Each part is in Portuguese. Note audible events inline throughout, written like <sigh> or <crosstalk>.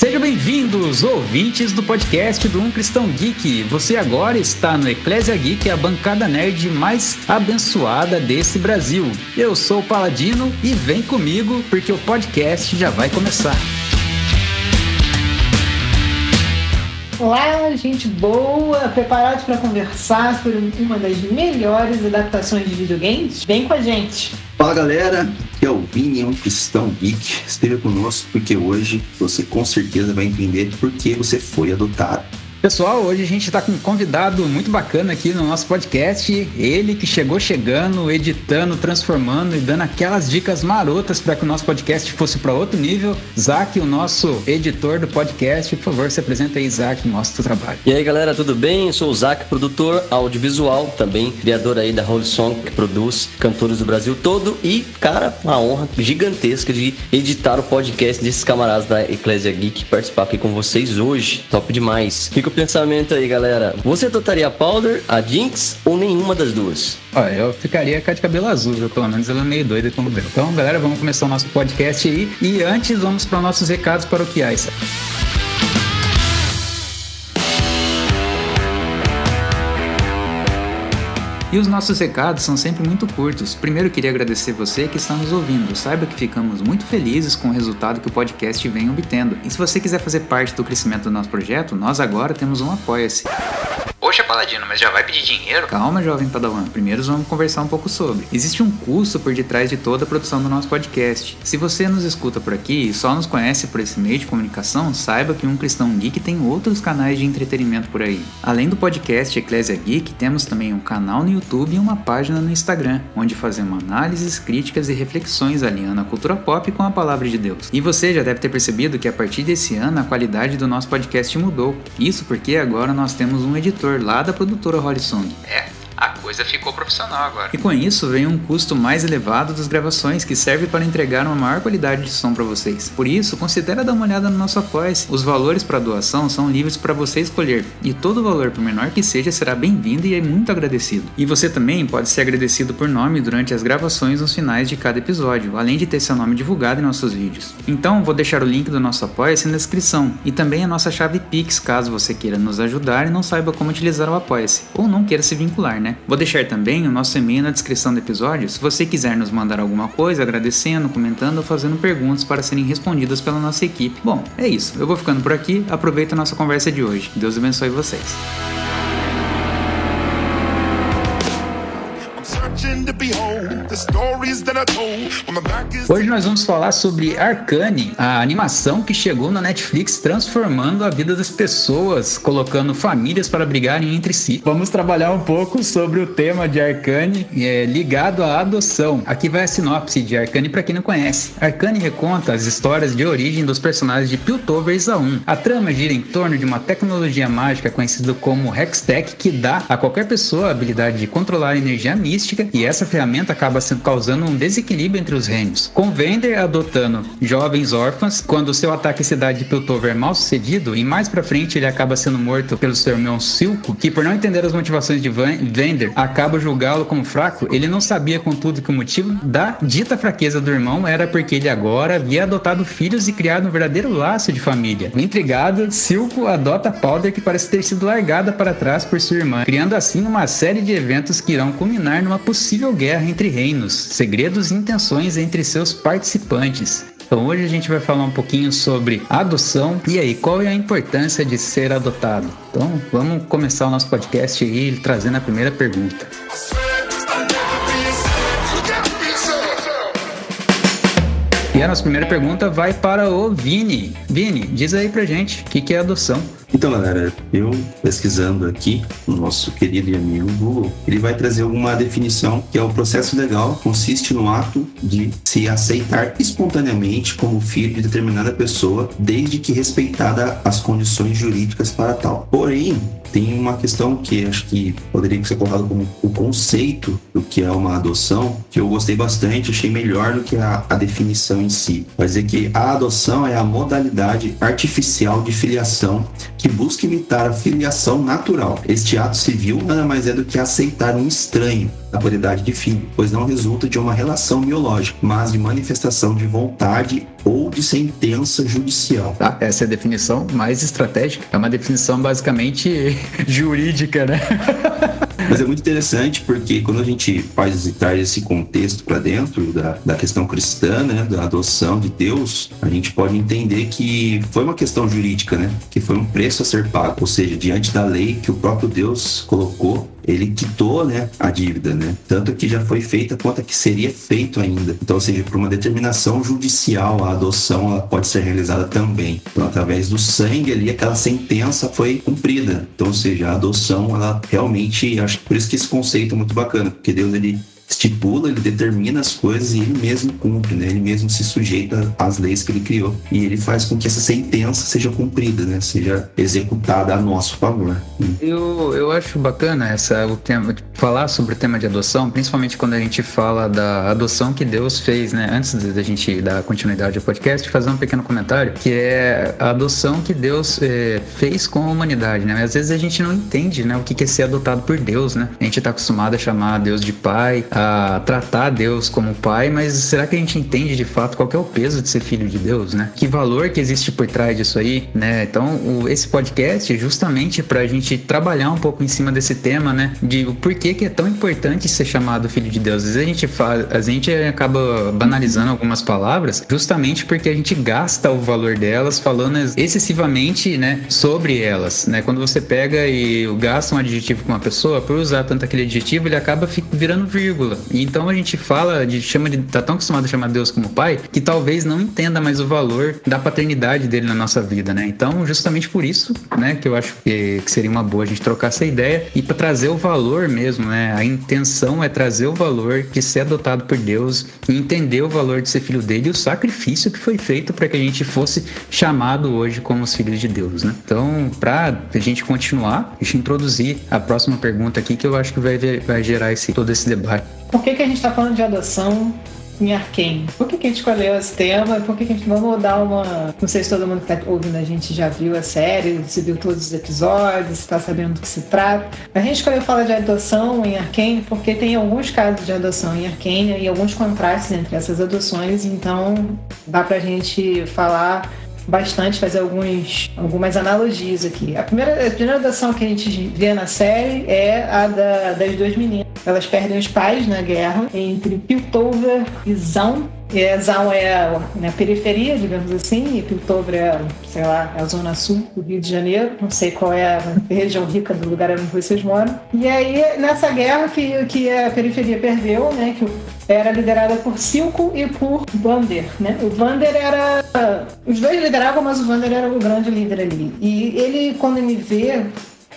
Sejam bem-vindos, ouvintes do podcast do Um Cristão Geek. Você agora está no Eclésia Geek, a bancada nerd mais abençoada desse Brasil. Eu sou o Paladino e vem comigo porque o podcast já vai começar. Olá, gente boa! Preparados para conversar sobre uma das melhores adaptações de videogames? Vem com a gente! Fala galera, aqui é o Vini, um cristão geek. Esteja conosco porque hoje você com certeza vai entender por que você foi adotado. Pessoal, hoje a gente está com um convidado muito bacana aqui no nosso podcast. Ele que chegou chegando, editando, transformando e dando aquelas dicas marotas para que o nosso podcast fosse para outro nível. Zac, o nosso editor do podcast, por favor, se apresenta aí, mostra o trabalho. E aí, galera, tudo bem? Eu sou o Zac, produtor audiovisual, também criador aí da Holy Song, que produz cantores do Brasil todo. E, cara, uma honra gigantesca de editar o podcast desses camaradas da Eclésia Geek participar aqui com vocês hoje. Top demais. Fica o pensamento aí, galera. Você adotaria a Powder, a Jinx ou nenhuma das duas? Eu ficaria com a de cabelo azul, viu? Pelo menos ela é meio doida como eu. Então, galera, vamos começar o nosso podcast aí. E antes, vamos para nossos recados paroquiais. E os nossos recados são sempre muito curtos. Primeiro, queria agradecer você que está nos ouvindo. Saiba que ficamos muito felizes com o resultado que o podcast vem obtendo. E se você quiser fazer parte do crescimento do nosso projeto, nós agora temos um Apoia-se. Poxa, Paladino, mas já vai pedir dinheiro? Calma, jovem Padawan. Primeiro vamos conversar um pouco sobre. Existe um custo por detrás de toda a produção do nosso podcast. Se você nos escuta por aqui e só nos conhece por esse meio de comunicação, saiba que um Cristão Geek tem outros canais de entretenimento por aí. Além do podcast Eclésia Geek, temos também um canal no YouTube e uma página no Instagram, onde fazemos análises, críticas e reflexões alinhando a cultura pop com a palavra de Deus. E você já deve ter percebido que a partir desse ano a qualidade do nosso podcast mudou. Isso porque agora nós temos um editor lá da produtora Holly Song. É, a coisa ficou profissional agora. E com isso vem um custo mais elevado das gravações que serve para entregar uma maior qualidade de som para vocês. Por isso, considere dar uma olhada no nosso apoia -se. Os valores para doação são livres para você escolher e todo valor, por menor que seja, será bem-vindo e é muito agradecido. E você também pode ser agradecido por nome durante as gravações nos finais de cada episódio, além de ter seu nome divulgado em nossos vídeos. Então, vou deixar o link do nosso apoia-se na descrição e também a nossa chave Pix, caso você queira nos ajudar e não saiba como utilizar o apoia-se ou não queira se vincular, né? Vou deixar também o nosso e-mail na descrição do episódio se você quiser nos mandar alguma coisa, agradecendo, comentando ou fazendo perguntas para serem respondidas pela nossa equipe. Bom, é isso. Eu vou ficando por aqui. Aproveita a nossa conversa de hoje. Deus abençoe vocês. Hoje nós vamos falar sobre Arcane, a animação que chegou na Netflix transformando a vida das pessoas, colocando famílias para brigarem entre si. Vamos trabalhar um pouco sobre o tema de Arcane é, ligado à adoção. Aqui vai a sinopse de Arcane para quem não conhece. Arcane reconta as histórias de origem dos personagens de Piltover e Zaun. A trama gira em torno de uma tecnologia mágica conhecida como Hextech que dá a qualquer pessoa a habilidade de controlar a energia mística e essa ferramenta acaba sendo causando um desequilíbrio entre os reinos. Com Vender adotando jovens órfãs, quando seu ataque à cidade de Piltover é mal sucedido, e mais pra frente ele acaba sendo morto pelo seu irmão Silco, que por não entender as motivações de Vender, acaba julgá-lo como fraco, ele não sabia contudo que o motivo da dita fraqueza do irmão era porque ele agora havia adotado filhos e criado um verdadeiro laço de família. Intrigado, Silco adota Powder que parece ter sido largada para trás por sua irmã, criando assim uma série de eventos que irão culminar numa possível guerra entre reinos, segredos e intenções entre seus participantes. Então hoje a gente vai falar um pouquinho sobre adoção e aí qual é a importância de ser adotado. Então vamos começar o nosso podcast aí trazendo a primeira pergunta. E a nossa primeira pergunta vai para o Vini. Vini, diz aí pra gente o que, que é adoção. Então, galera, eu pesquisando aqui, o nosso querido e amigo ele vai trazer alguma definição que é o processo legal consiste no ato de se aceitar espontaneamente como filho de determinada pessoa, desde que respeitada as condições jurídicas para tal. Porém, tem uma questão que acho que poderia ser colocado como o conceito do que é uma adoção, que eu gostei bastante, achei melhor do que a, a definição em si. Vai dizer que a adoção é a modalidade artificial de filiação que busca imitar a filiação natural. Este ato civil nada mais é do que aceitar um estranho na qualidade de filho, pois não resulta de uma relação biológica, mas de manifestação de vontade ou de sentença judicial. Tá, essa é a definição mais estratégica. É uma definição basicamente <laughs> jurídica, né? <laughs> Mas é muito interessante porque quando a gente faz traz esse contexto para dentro da, da questão cristã, né, da adoção de Deus, a gente pode entender que foi uma questão jurídica, né, que foi um preço a ser pago, ou seja, diante da lei que o próprio Deus colocou ele quitou né, a dívida, né? Tanto que já foi feita quanto que seria feito ainda. Então, ou seja, por uma determinação judicial, a adoção ela pode ser realizada também. Então, através do sangue ali, aquela sentença foi cumprida. Então, ou seja, a adoção, ela realmente, acho por isso que esse conceito é muito bacana, porque Deus ele estipula, ele determina as coisas e ele mesmo cumpre, né? Ele mesmo se sujeita às leis que ele criou e ele faz com que essa sentença seja cumprida, né? Seja executada a nosso favor. Eu, eu acho bacana essa o tema falar sobre o tema de adoção, principalmente quando a gente fala da adoção que Deus fez, né? Antes da gente dar continuidade ao podcast, fazer um pequeno comentário que é a adoção que Deus é, fez com a humanidade, né? Às vezes a gente não entende, né? O que é ser adotado por Deus, né? A gente está acostumado a chamar Deus de pai, tratar Deus como pai, mas será que a gente entende de fato qual é o peso de ser filho de Deus, né? Que valor que existe por trás disso aí, né? Então, o, esse podcast é justamente para a gente trabalhar um pouco em cima desse tema, né? De o porquê que é tão importante ser chamado filho de Deus. Às vezes a gente faz, a gente acaba banalizando algumas palavras, justamente porque a gente gasta o valor delas falando excessivamente, né, sobre elas, né? Quando você pega e gasta um adjetivo com uma pessoa, por usar tanto aquele adjetivo, ele acaba virando vírgula então a gente fala, de chama de tá tão acostumado a chamar Deus como pai, que talvez não entenda mais o valor da paternidade dele na nossa vida, né? Então, justamente por isso, né, que eu acho que, que seria uma boa a gente trocar essa ideia e para trazer o valor mesmo, né? A intenção é trazer o valor de ser adotado por Deus e entender o valor de ser filho dele e o sacrifício que foi feito para que a gente fosse chamado hoje como os filhos de Deus, né? Então, para a gente continuar, deixa eu introduzir a próxima pergunta aqui que eu acho que vai, vai gerar esse, todo esse debate. Por que, que a gente está falando de adoção em Arkane? Por que, que a gente escolheu esse tema? Por que, que a gente vamos dar uma. Não sei se todo mundo que está ouvindo a gente já viu a série, se viu todos os episódios, está sabendo do que se trata. A gente escolheu falar de adoção em Arkane porque tem alguns casos de adoção em Arkane e alguns contrastes entre essas adoções, então dá pra gente falar bastante, fazer alguns, algumas analogias aqui. A primeira, a primeira adoção que a gente vê na série é a da, das duas meninas. Elas perdem os pais na guerra entre Piltover e Zaun. Zaun é a né, periferia, digamos assim, e Piltover é, sei lá, é a zona sul do Rio de Janeiro. Não sei qual é a região rica do lugar onde vocês moram. E aí, nessa guerra que, que a periferia perdeu, né, que era liderada por Silco e por Vander, né? O Vander era... Os dois lideravam, mas o Vander era o grande líder ali. E ele, quando ele vê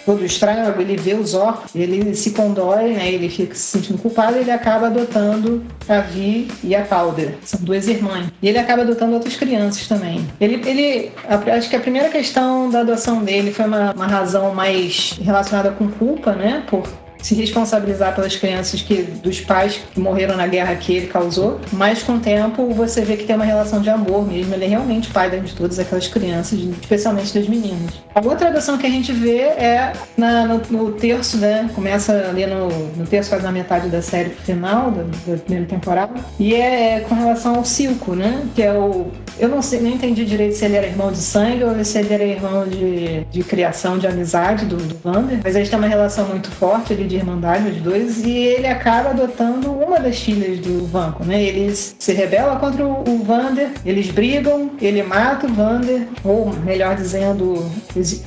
todo estranho, ele vê os orcs, ele se condói, né? Ele fica se sentindo culpado ele acaba adotando a Vi e a Powder. São duas irmãs. E ele acaba adotando outras crianças também. Ele, ele acho que a primeira questão da adoção dele foi uma, uma razão mais relacionada com culpa, né? Por se responsabilizar pelas crianças que dos pais que morreram na guerra que ele causou, mas com o tempo você vê que tem uma relação de amor mesmo. Ele é realmente pai de todas aquelas crianças, especialmente das meninas. A outra adoção que a gente vê é na, no, no, terço, né? Começa ali no, no terço, quase na metade da série final, da, da primeira temporada, e é, é com relação ao Silco, né? Que é o eu não sei, entendi direito se ele era irmão de sangue ou se ele era irmão de, de criação, de amizade do, do Vander. Mas eles têm uma relação muito forte ali de irmandade, os dois, e ele acaba adotando uma das filhas do Vanco, né? Eles se rebelam contra o, Vander, eles brigam, ele mata o Vander, ou melhor dizendo,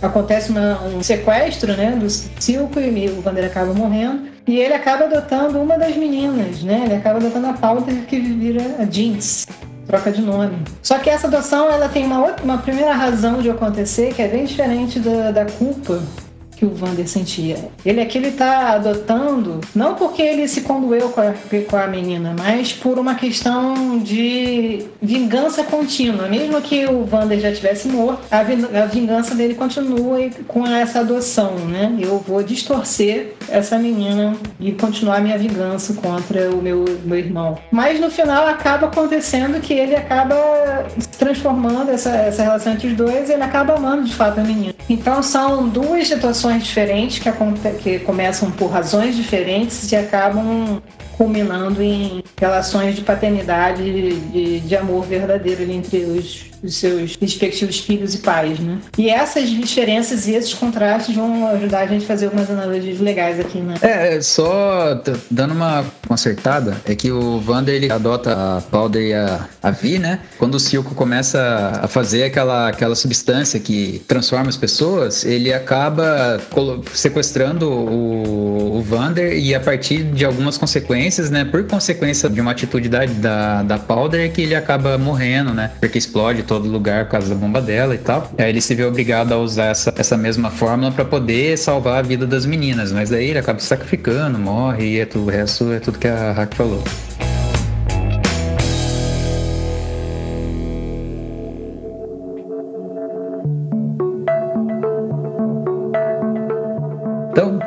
acontece uma, um sequestro, né, do Silco e o Vander acaba morrendo. E ele acaba adotando uma das meninas, né? Ele acaba adotando a Powder que vira a Jinx troca de nome. Só que essa adoção ela tem uma, outra, uma primeira razão de acontecer que é bem diferente da, da culpa que o Vander sentia. Ele aqui ele tá adotando, não porque ele se condoeu com a, com a menina, mas por uma questão de vingança contínua. Mesmo que o Vander já tivesse morto, a, a vingança dele continua com essa adoção, né? Eu vou distorcer essa menina e continuar minha vingança contra o meu, meu irmão. Mas no final acaba acontecendo que ele acaba se transformando essa, essa relação entre os dois e ele acaba amando de fato a menina. Então são duas situações diferentes que, que começam por razões diferentes e acabam culminando em relações de paternidade, de, de amor verdadeiro entre os dos seus respectivos filhos e pais, né? E essas diferenças e esses contrastes vão ajudar a gente a fazer algumas analogias legais aqui, né? É, só dando uma consertada, é que o Wander ele adota a Powder e a, a Vi, né? Quando o Silco começa a fazer aquela, aquela substância que transforma as pessoas, ele acaba sequestrando o, o Vander e a partir de algumas consequências, né? Por consequência de uma atitude da, da, da Powder, é que ele acaba morrendo, né? Porque explode todo lugar por causa da bomba dela e tal. Aí ele se vê obrigado a usar essa, essa mesma fórmula para poder salvar a vida das meninas. Mas aí ele acaba se sacrificando, morre e é tudo, o resto é tudo que a Hack falou.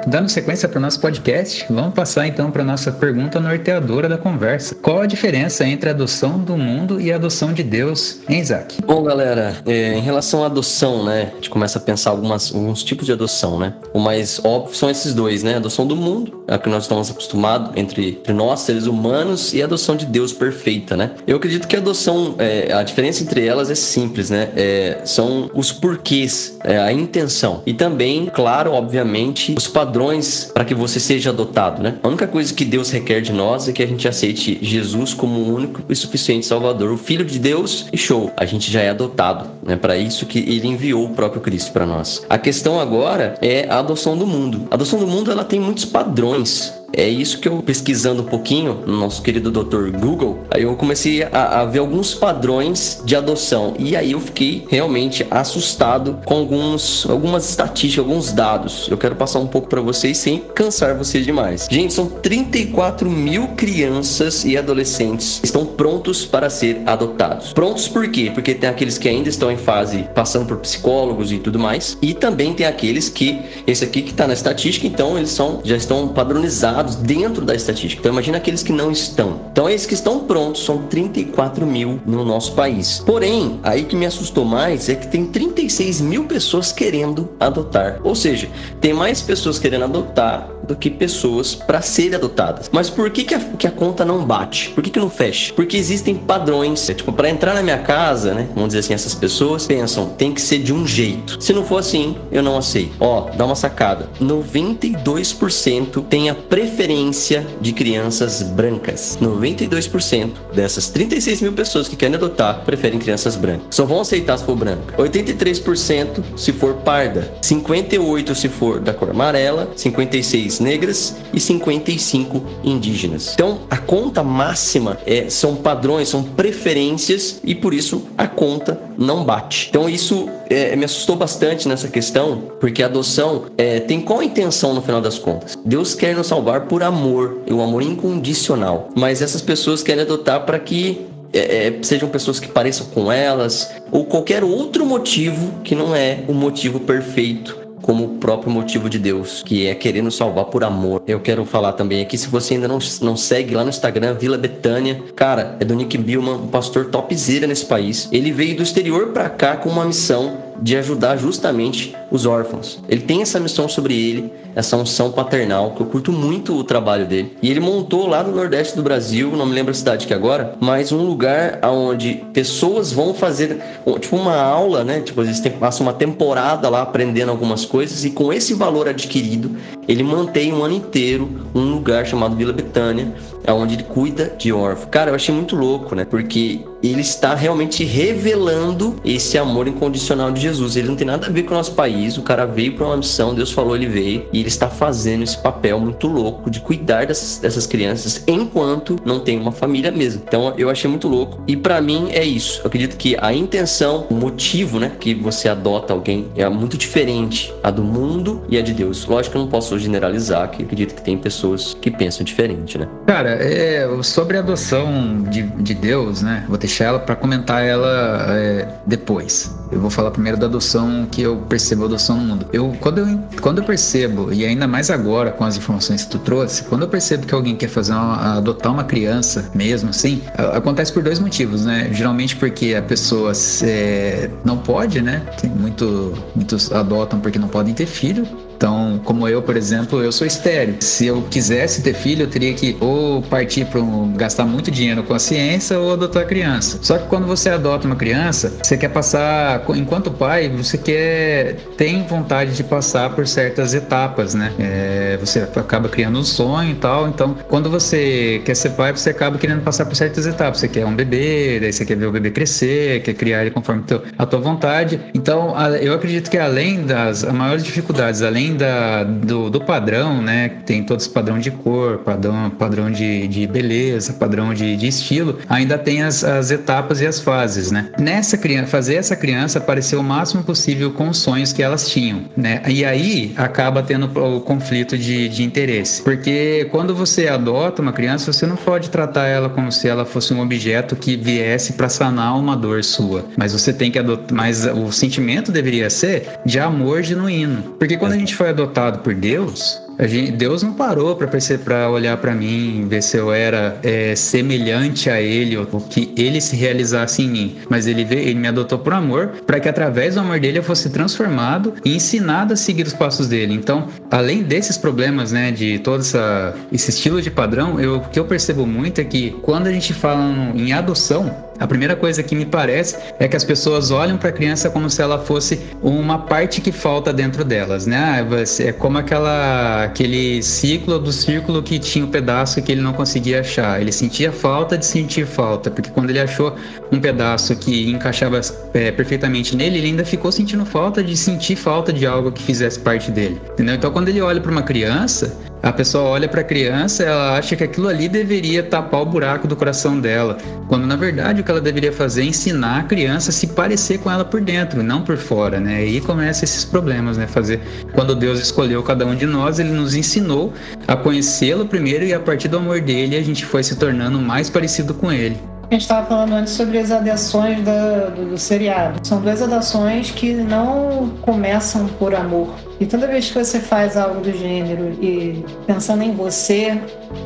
Dando sequência para o nosso podcast, vamos passar então para a nossa pergunta norteadora da conversa. Qual a diferença entre a adoção do mundo e a adoção de Deus, hein, Isaac? Bom, galera, é, em relação à adoção, né, a gente começa a pensar algumas, alguns tipos de adoção, né? O mais óbvio são esses dois, né? A adoção do mundo, a que nós estamos acostumados entre, entre nós, seres humanos, e a adoção de Deus perfeita, né? Eu acredito que a adoção, é, a diferença entre elas é simples, né? É, são os porquês, é, a intenção. E também, claro, obviamente, os padrões padrões para que você seja adotado, né? A única coisa que Deus requer de nós é que a gente aceite Jesus como o único e suficiente Salvador, o Filho de Deus e show, a gente já é adotado, né? Para isso que Ele enviou o próprio Cristo para nós. A questão agora é a adoção do mundo. A adoção do mundo ela tem muitos padrões é isso que eu pesquisando um pouquinho no nosso querido Dr. Google, aí eu comecei a, a, ver alguns padrões de adoção e aí eu fiquei realmente assustado com alguns, algumas estatísticas, alguns dados. Eu quero passar um pouco para vocês sem cansar vocês demais. Gente, são 34 mil crianças e adolescentes estão prontos para ser adotados. Prontos por quê? Porque tem aqueles que ainda estão em fase passando por psicólogos e tudo mais, e também tem aqueles que esse aqui que está na estatística, então eles são já estão padronizados dentro da estatística. Então imagina aqueles que não estão. Então esses que estão prontos são 34 mil no nosso país. Porém, aí que me assustou mais é que tem 36 mil pessoas querendo adotar. Ou seja, tem mais pessoas querendo adotar do que pessoas para serem adotadas. Mas por que, que, a, que a conta não bate? Por que, que não fecha? Porque existem padrões. É, tipo, para entrar na minha casa, né? Vamos dizer assim, essas pessoas pensam, tem que ser de um jeito. Se não for assim, eu não aceito. Ó, dá uma sacada. 92% tem a preferência de crianças brancas. 92% dessas 36 mil pessoas que querem adotar preferem crianças brancas. Só vão aceitar se for branca. 83% se for parda. 58% se for da cor amarela. 56% negras e 55 indígenas. Então, a conta máxima é, são padrões, são preferências e por isso a conta não bate. Então, isso é, me assustou bastante nessa questão, porque a adoção é, tem qual intenção no final das contas? Deus quer nos salvar por amor, o amor incondicional. Mas essas pessoas querem adotar para que é, é, sejam pessoas que pareçam com elas, ou qualquer outro motivo que não é o motivo perfeito como o próprio motivo de Deus, que é querer nos salvar por amor. Eu quero falar também aqui, se você ainda não, não segue lá no Instagram, Vila Betânia, cara, é do Nick Billman, um pastor topzera nesse país. Ele veio do exterior para cá com uma missão de ajudar justamente os órfãos. Ele tem essa missão sobre ele, essa unção paternal, que eu curto muito o trabalho dele. E ele montou lá no Nordeste do Brasil, não me lembro a cidade que agora, mas um lugar onde pessoas vão fazer tipo uma aula, né? Tipo, eles passam uma temporada lá aprendendo algumas coisas e com esse valor adquirido, ele mantém um ano inteiro um lugar chamado Vila Betânia, onde ele cuida de órfãos. Cara, eu achei muito louco, né? Porque ele está realmente revelando esse amor incondicional de Jesus. Ele não tem nada a ver com o nosso país país, o cara veio para uma missão, Deus falou, ele veio, e ele está fazendo esse papel muito louco de cuidar dessas, dessas crianças enquanto não tem uma família mesmo. Então eu achei muito louco. E para mim é isso. Eu acredito que a intenção, o motivo, né, que você adota alguém é muito diferente a do mundo e a de Deus. Lógico que eu não posso generalizar, que acredito que tem pessoas que pensam diferente, né? Cara, é, sobre a adoção de, de Deus, né? Vou deixar ela para comentar ela é, depois. Eu vou falar primeiro da adoção que eu percebo a adoção no mundo. Eu quando, eu quando eu percebo, e ainda mais agora com as informações que tu trouxe, quando eu percebo que alguém quer fazer uma, adotar uma criança mesmo, assim, acontece por dois motivos, né? Geralmente porque a pessoa é, não pode, né? Tem muito, muitos adotam porque não podem ter filho, então, como eu, por exemplo, eu sou estéreo. Se eu quisesse ter filho, eu teria que ou partir para um, gastar muito dinheiro com a ciência ou adotar a criança. Só que quando você adota uma criança, você quer passar, enquanto pai, você quer tem vontade de passar por certas etapas, né? É, você acaba criando um sonho e tal. Então, quando você quer ser pai, você acaba querendo passar por certas etapas. Você quer um bebê, daí você quer ver o bebê crescer, quer criar ele conforme a tua vontade. Então, eu acredito que além das maiores dificuldades, além além da, do, do padrão, né? Tem todos os padrão de cor, padrão, padrão de, de beleza, padrão de, de estilo, ainda tem as, as etapas e as fases, né? Nessa criança, fazer essa criança parecer o máximo possível com os sonhos que elas tinham, né? E aí acaba tendo o conflito de, de interesse. Porque quando você adota uma criança, você não pode tratar ela como se ela fosse um objeto que viesse para sanar uma dor sua. Mas você tem que adotar. Mas o sentimento deveria ser de amor genuíno. Porque quando a gente foi adotado por Deus, Gente, Deus não parou para olhar para mim, ver se eu era é, semelhante a Ele, ou que Ele se realizasse em mim. Mas Ele, ele me adotou por amor, para que através do amor dele eu fosse transformado e ensinado a seguir os passos dele. Então, além desses problemas, né, de todo essa, esse estilo de padrão, eu, o que eu percebo muito é que quando a gente fala em adoção, a primeira coisa que me parece é que as pessoas olham para a criança como se ela fosse uma parte que falta dentro delas, né? Ah, é como aquela, aquele ciclo do círculo que tinha um pedaço que ele não conseguia achar. Ele sentia falta de sentir falta, porque quando ele achou um pedaço que encaixava é, perfeitamente nele, ele ainda ficou sentindo falta de sentir falta de algo que fizesse parte dele, entendeu? Então, quando ele olha para uma criança, a pessoa olha para a criança, ela acha que aquilo ali deveria tapar o buraco do coração dela, quando na verdade o que ela deveria fazer é ensinar a criança a se parecer com ela por dentro, não por fora, né? E começa esses problemas, né? Fazer quando Deus escolheu cada um de nós, ele nos ensinou a conhecê-lo primeiro e a partir do amor dele a gente foi se tornando mais parecido com ele. A gente estava falando antes sobre as adações do, do, do seriado. São duas adações que não começam por amor. E toda vez que você faz algo do gênero e pensando em você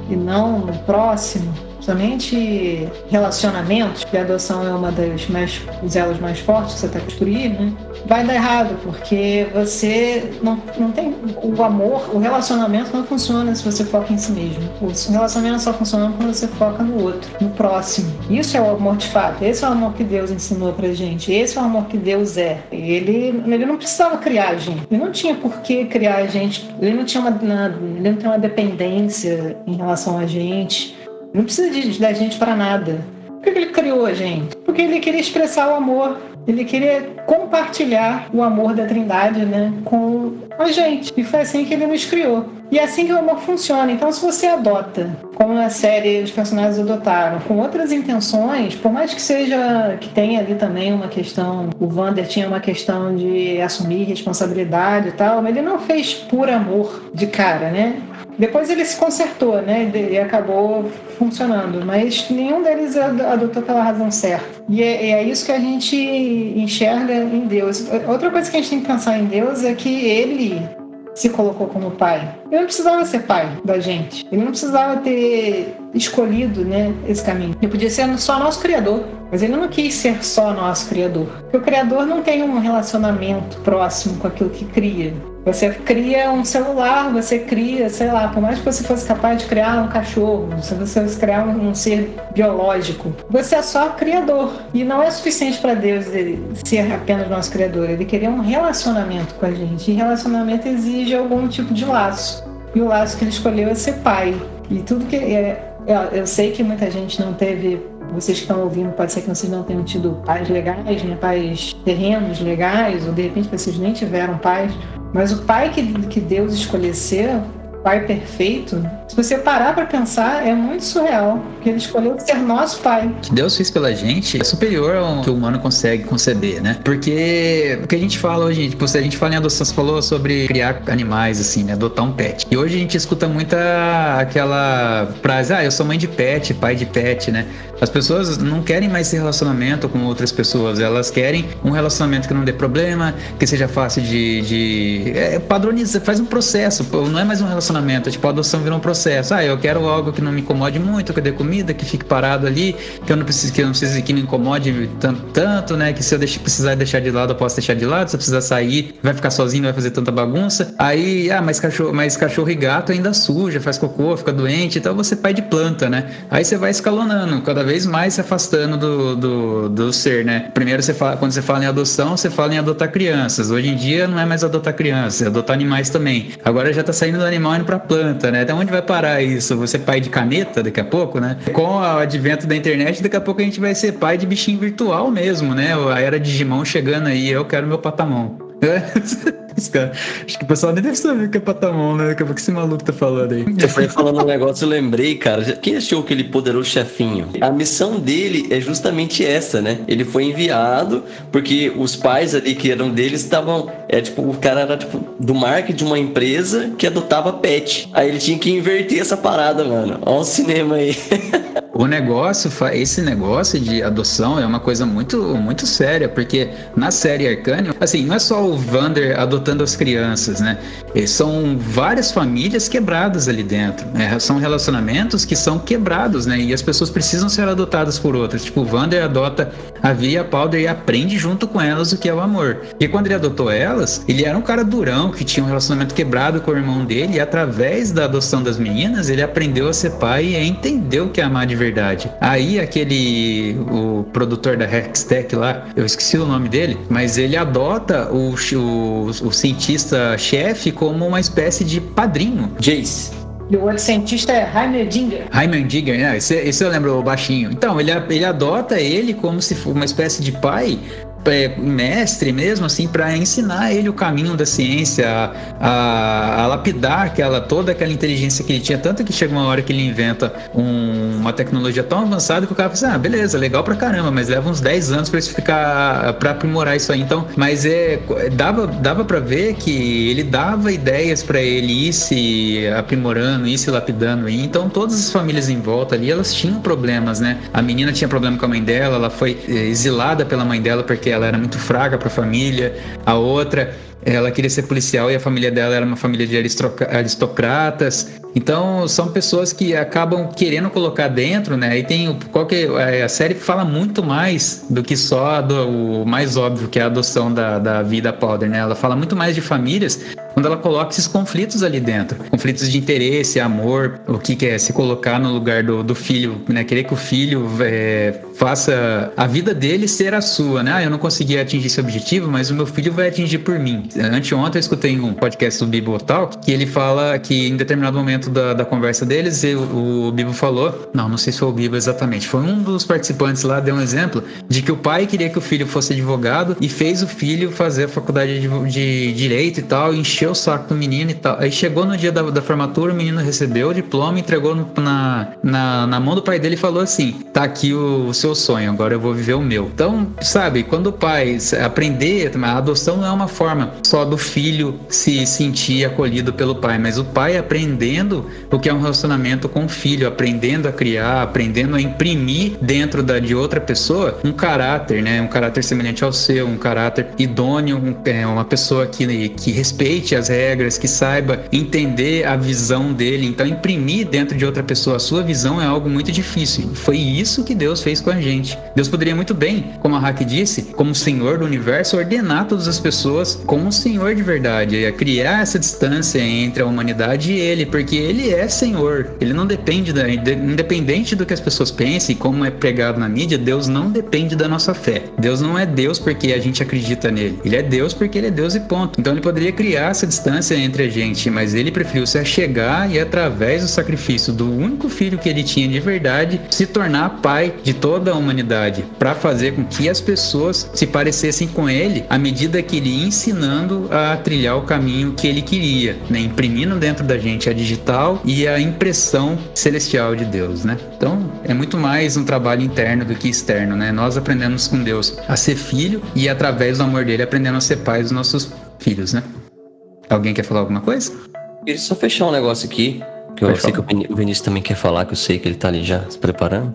e não no próximo, somente relacionamentos, que a adoção é uma das mais, elos mais fortes que você está construindo, né? Vai dar errado, porque você não, não tem o amor, o relacionamento não funciona se você foca em si mesmo. O relacionamento só funciona quando você foca no outro, no próximo. Isso é o amor de fato, esse é o amor que Deus ensinou pra gente, esse é o amor que Deus é. Ele, ele não precisava criar a gente, ele não tinha por que criar a gente, ele não tinha uma, ele não tem uma dependência em relação a gente. Não precisa de, da gente para nada. Por que ele criou a gente? Porque ele queria expressar o amor. Ele queria compartilhar o amor da Trindade, né, com a gente. E foi assim que ele nos criou. E é assim que o amor funciona. Então, se você adota, como na série os personagens adotaram, com outras intenções, por mais que seja que tenha ali também uma questão, o Vander tinha uma questão de assumir responsabilidade e tal, mas ele não fez por amor de cara, né? Depois ele se consertou, né? E acabou funcionando. Mas nenhum deles adotou pela razão certa. E é, é, isso que a gente enxerga em Deus. Outra coisa que a gente tem que pensar em Deus é que ele se colocou como pai. Ele não precisava ser pai da gente. Ele não precisava ter escolhido né, esse caminho. Ele podia ser só nosso criador. Mas ele não quis ser só nosso criador. Porque o criador não tem um relacionamento próximo com aquilo que cria. Você cria um celular, você cria, sei lá, por mais que você fosse capaz de criar um cachorro, se você fosse criar um ser biológico, você é só criador. E não é suficiente para Deus ser apenas nosso criador. Ele queria um relacionamento com a gente. E relacionamento exige algum tipo de laço. E o laço que ele escolheu é ser pai. E tudo que. É, eu sei que muita gente não teve vocês que estão ouvindo, pode ser que vocês não tenham tido pais legais, né? Pais terrenos legais, ou de repente vocês nem tiveram pais. Mas o pai que, que Deus escolheu, pai perfeito, se você parar para pensar, é muito surreal, porque ele escolheu ser nosso pai. O que Deus fez pela gente é superior ao que o humano consegue conceber, né? Porque o que a gente fala hoje, tipo, se a gente fala em adoção, você falou sobre criar animais, assim, né? Adotar um pet. E hoje a gente escuta muita aquela frase, ah, eu sou mãe de pet, pai de pet, né? As pessoas não querem mais esse relacionamento com outras pessoas, elas querem um relacionamento que não dê problema, que seja fácil de. de é, padroniza, faz um processo, não é mais um relacionamento, é tipo, a adoção vira um processo. Ah, eu quero algo que não me incomode muito, que dê comida, que fique parado ali, que eu não precise, que eu não precise que me incomode tanto, tanto, né? Que se eu precisar deixar de lado, eu posso deixar de lado, se eu precisar sair, vai ficar sozinho, vai fazer tanta bagunça. Aí, ah, mas cachorro, mas cachorro e gato ainda suja, faz cocô, fica doente, então você pai de planta, né? Aí você vai escalonando, cada vez vez mais se afastando do, do, do ser, né? Primeiro você fala, quando você fala em adoção, você fala em adotar crianças. Hoje em dia não é mais adotar crianças, é adotar animais também. Agora já tá saindo do animal indo pra planta, né? Até onde vai parar isso? Você é pai de caneta daqui a pouco, né? Com o advento da internet, daqui a pouco a gente vai ser pai de bichinho virtual mesmo, né? A era Digimon chegando aí, eu quero meu patamão. <laughs> Acho que o pessoal nem deve saber o que é patamon, né? Daqui a pouco esse maluco tá falando aí. Você foi falando um negócio, eu lembrei, cara. Quem achou aquele poderoso chefinho? A missão dele é justamente essa, né? Ele foi enviado porque os pais ali que eram dele estavam. É tipo, o cara era tipo do marketing de uma empresa que adotava pet. Aí ele tinha que inverter essa parada, mano. Olha o cinema aí. <laughs> O negócio, esse negócio de adoção é uma coisa muito, muito séria, porque na série Arcane, assim, não é só o Vander adotando as crianças, né? São várias famílias quebradas ali dentro. Né? São relacionamentos que são quebrados, né? E as pessoas precisam ser adotadas por outras. Tipo, o Vander adota a Via a Powder e aprende junto com elas o que é o amor. E quando ele adotou elas, ele era um cara durão, que tinha um relacionamento quebrado com o irmão dele, e através da adoção das meninas, ele aprendeu a ser pai e a entender o que é amar de verdade. Aí aquele o produtor da Hextech lá, eu esqueci o nome dele, mas ele adota o, o, o cientista-chefe como uma espécie de padrinho. Jace. E o outro cientista é Heimerdinger. Heimerdinger, né? Esse, esse eu lembro baixinho. Então, ele, ele adota ele como se fosse uma espécie de pai mestre mesmo, assim, para ensinar ele o caminho da ciência, a, a, lapidar aquela, toda aquela inteligência que ele tinha, tanto que chega uma hora que ele inventa um, uma tecnologia tão avançada que o cara fala assim, ah, beleza, legal pra caramba, mas leva uns 10 anos para isso ficar, para aprimorar isso aí. Então, mas é, dava, dava para ver que ele dava ideias para ele ir se aprimorando, ir se lapidando. E então, todas as famílias em volta ali, elas tinham problemas, né? A menina tinha problema com a mãe dela, ela foi eh, exilada pela mãe dela porque ela era muito fraca para a família. A outra, ela queria ser policial e a família dela era uma família de aristocratas. Então são pessoas que acabam querendo colocar dentro, né? E tem qual que é, a série fala muito mais do que só do, o mais óbvio que é a adoção da, da vida Powder, né? Ela fala muito mais de famílias quando ela coloca esses conflitos ali dentro, conflitos de interesse, amor, o que, que é se colocar no lugar do, do filho, né? Querer que o filho é, faça a vida dele ser a sua, né? Ah, eu não consegui atingir esse objetivo, mas o meu filho vai atingir por mim. Anteontem eu escutei um podcast do Bibo Talk que ele fala que em determinado momento da, da conversa deles, e o, Bibo falou, não, não sei se foi o Bibo exatamente, foi um dos participantes lá, deu um exemplo, de que o pai queria que o filho fosse advogado e fez o filho fazer a faculdade de, de Direito e tal, encheu o saco do menino e tal. Aí chegou no dia da, da formatura, o menino recebeu o diploma, entregou no, na, na, na mão do pai dele e falou assim: tá aqui o seu sonho, agora eu vou viver o meu. Então, sabe, quando o pai aprender, a adoção não é uma forma só do filho se sentir acolhido pelo pai, mas o pai aprendendo o que é um relacionamento com o filho, aprendendo a criar, aprendendo a imprimir dentro da, de outra pessoa um caráter, né? Um caráter semelhante ao seu, um caráter idôneo, um, é, uma pessoa que, que respeite as regras, que saiba entender a visão dele. Então, imprimir dentro de outra pessoa a sua visão é algo muito difícil. Foi isso que Deus fez com a gente. Deus poderia muito bem, como a Hack disse, como Senhor do universo, ordenar todas as pessoas como um Senhor de verdade, criar essa distância entre a humanidade e Ele, porque ele é Senhor. Ele não depende da. Independente do que as pessoas pensem, como é pregado na mídia, Deus não depende da nossa fé. Deus não é Deus porque a gente acredita nele. Ele é Deus porque ele é Deus e ponto. Então ele poderia criar essa distância entre a gente, mas ele preferiu se achegar e, através do sacrifício do único filho que ele tinha de verdade, se tornar pai de toda toda a humanidade para fazer com que as pessoas se parecessem com ele à medida que ele ia ensinando a trilhar o caminho que ele queria, né? imprimindo dentro da gente a digital e a impressão celestial de Deus, né? Então é muito mais um trabalho interno do que externo, né? Nós aprendemos com Deus a ser filho e através do amor dele aprendendo a ser pai dos nossos filhos, né? Alguém quer falar alguma coisa? Queria só fechar um negócio aqui. Que eu Pode sei que falar. o Vinícius também quer falar, que eu sei que ele tá ali já se preparando.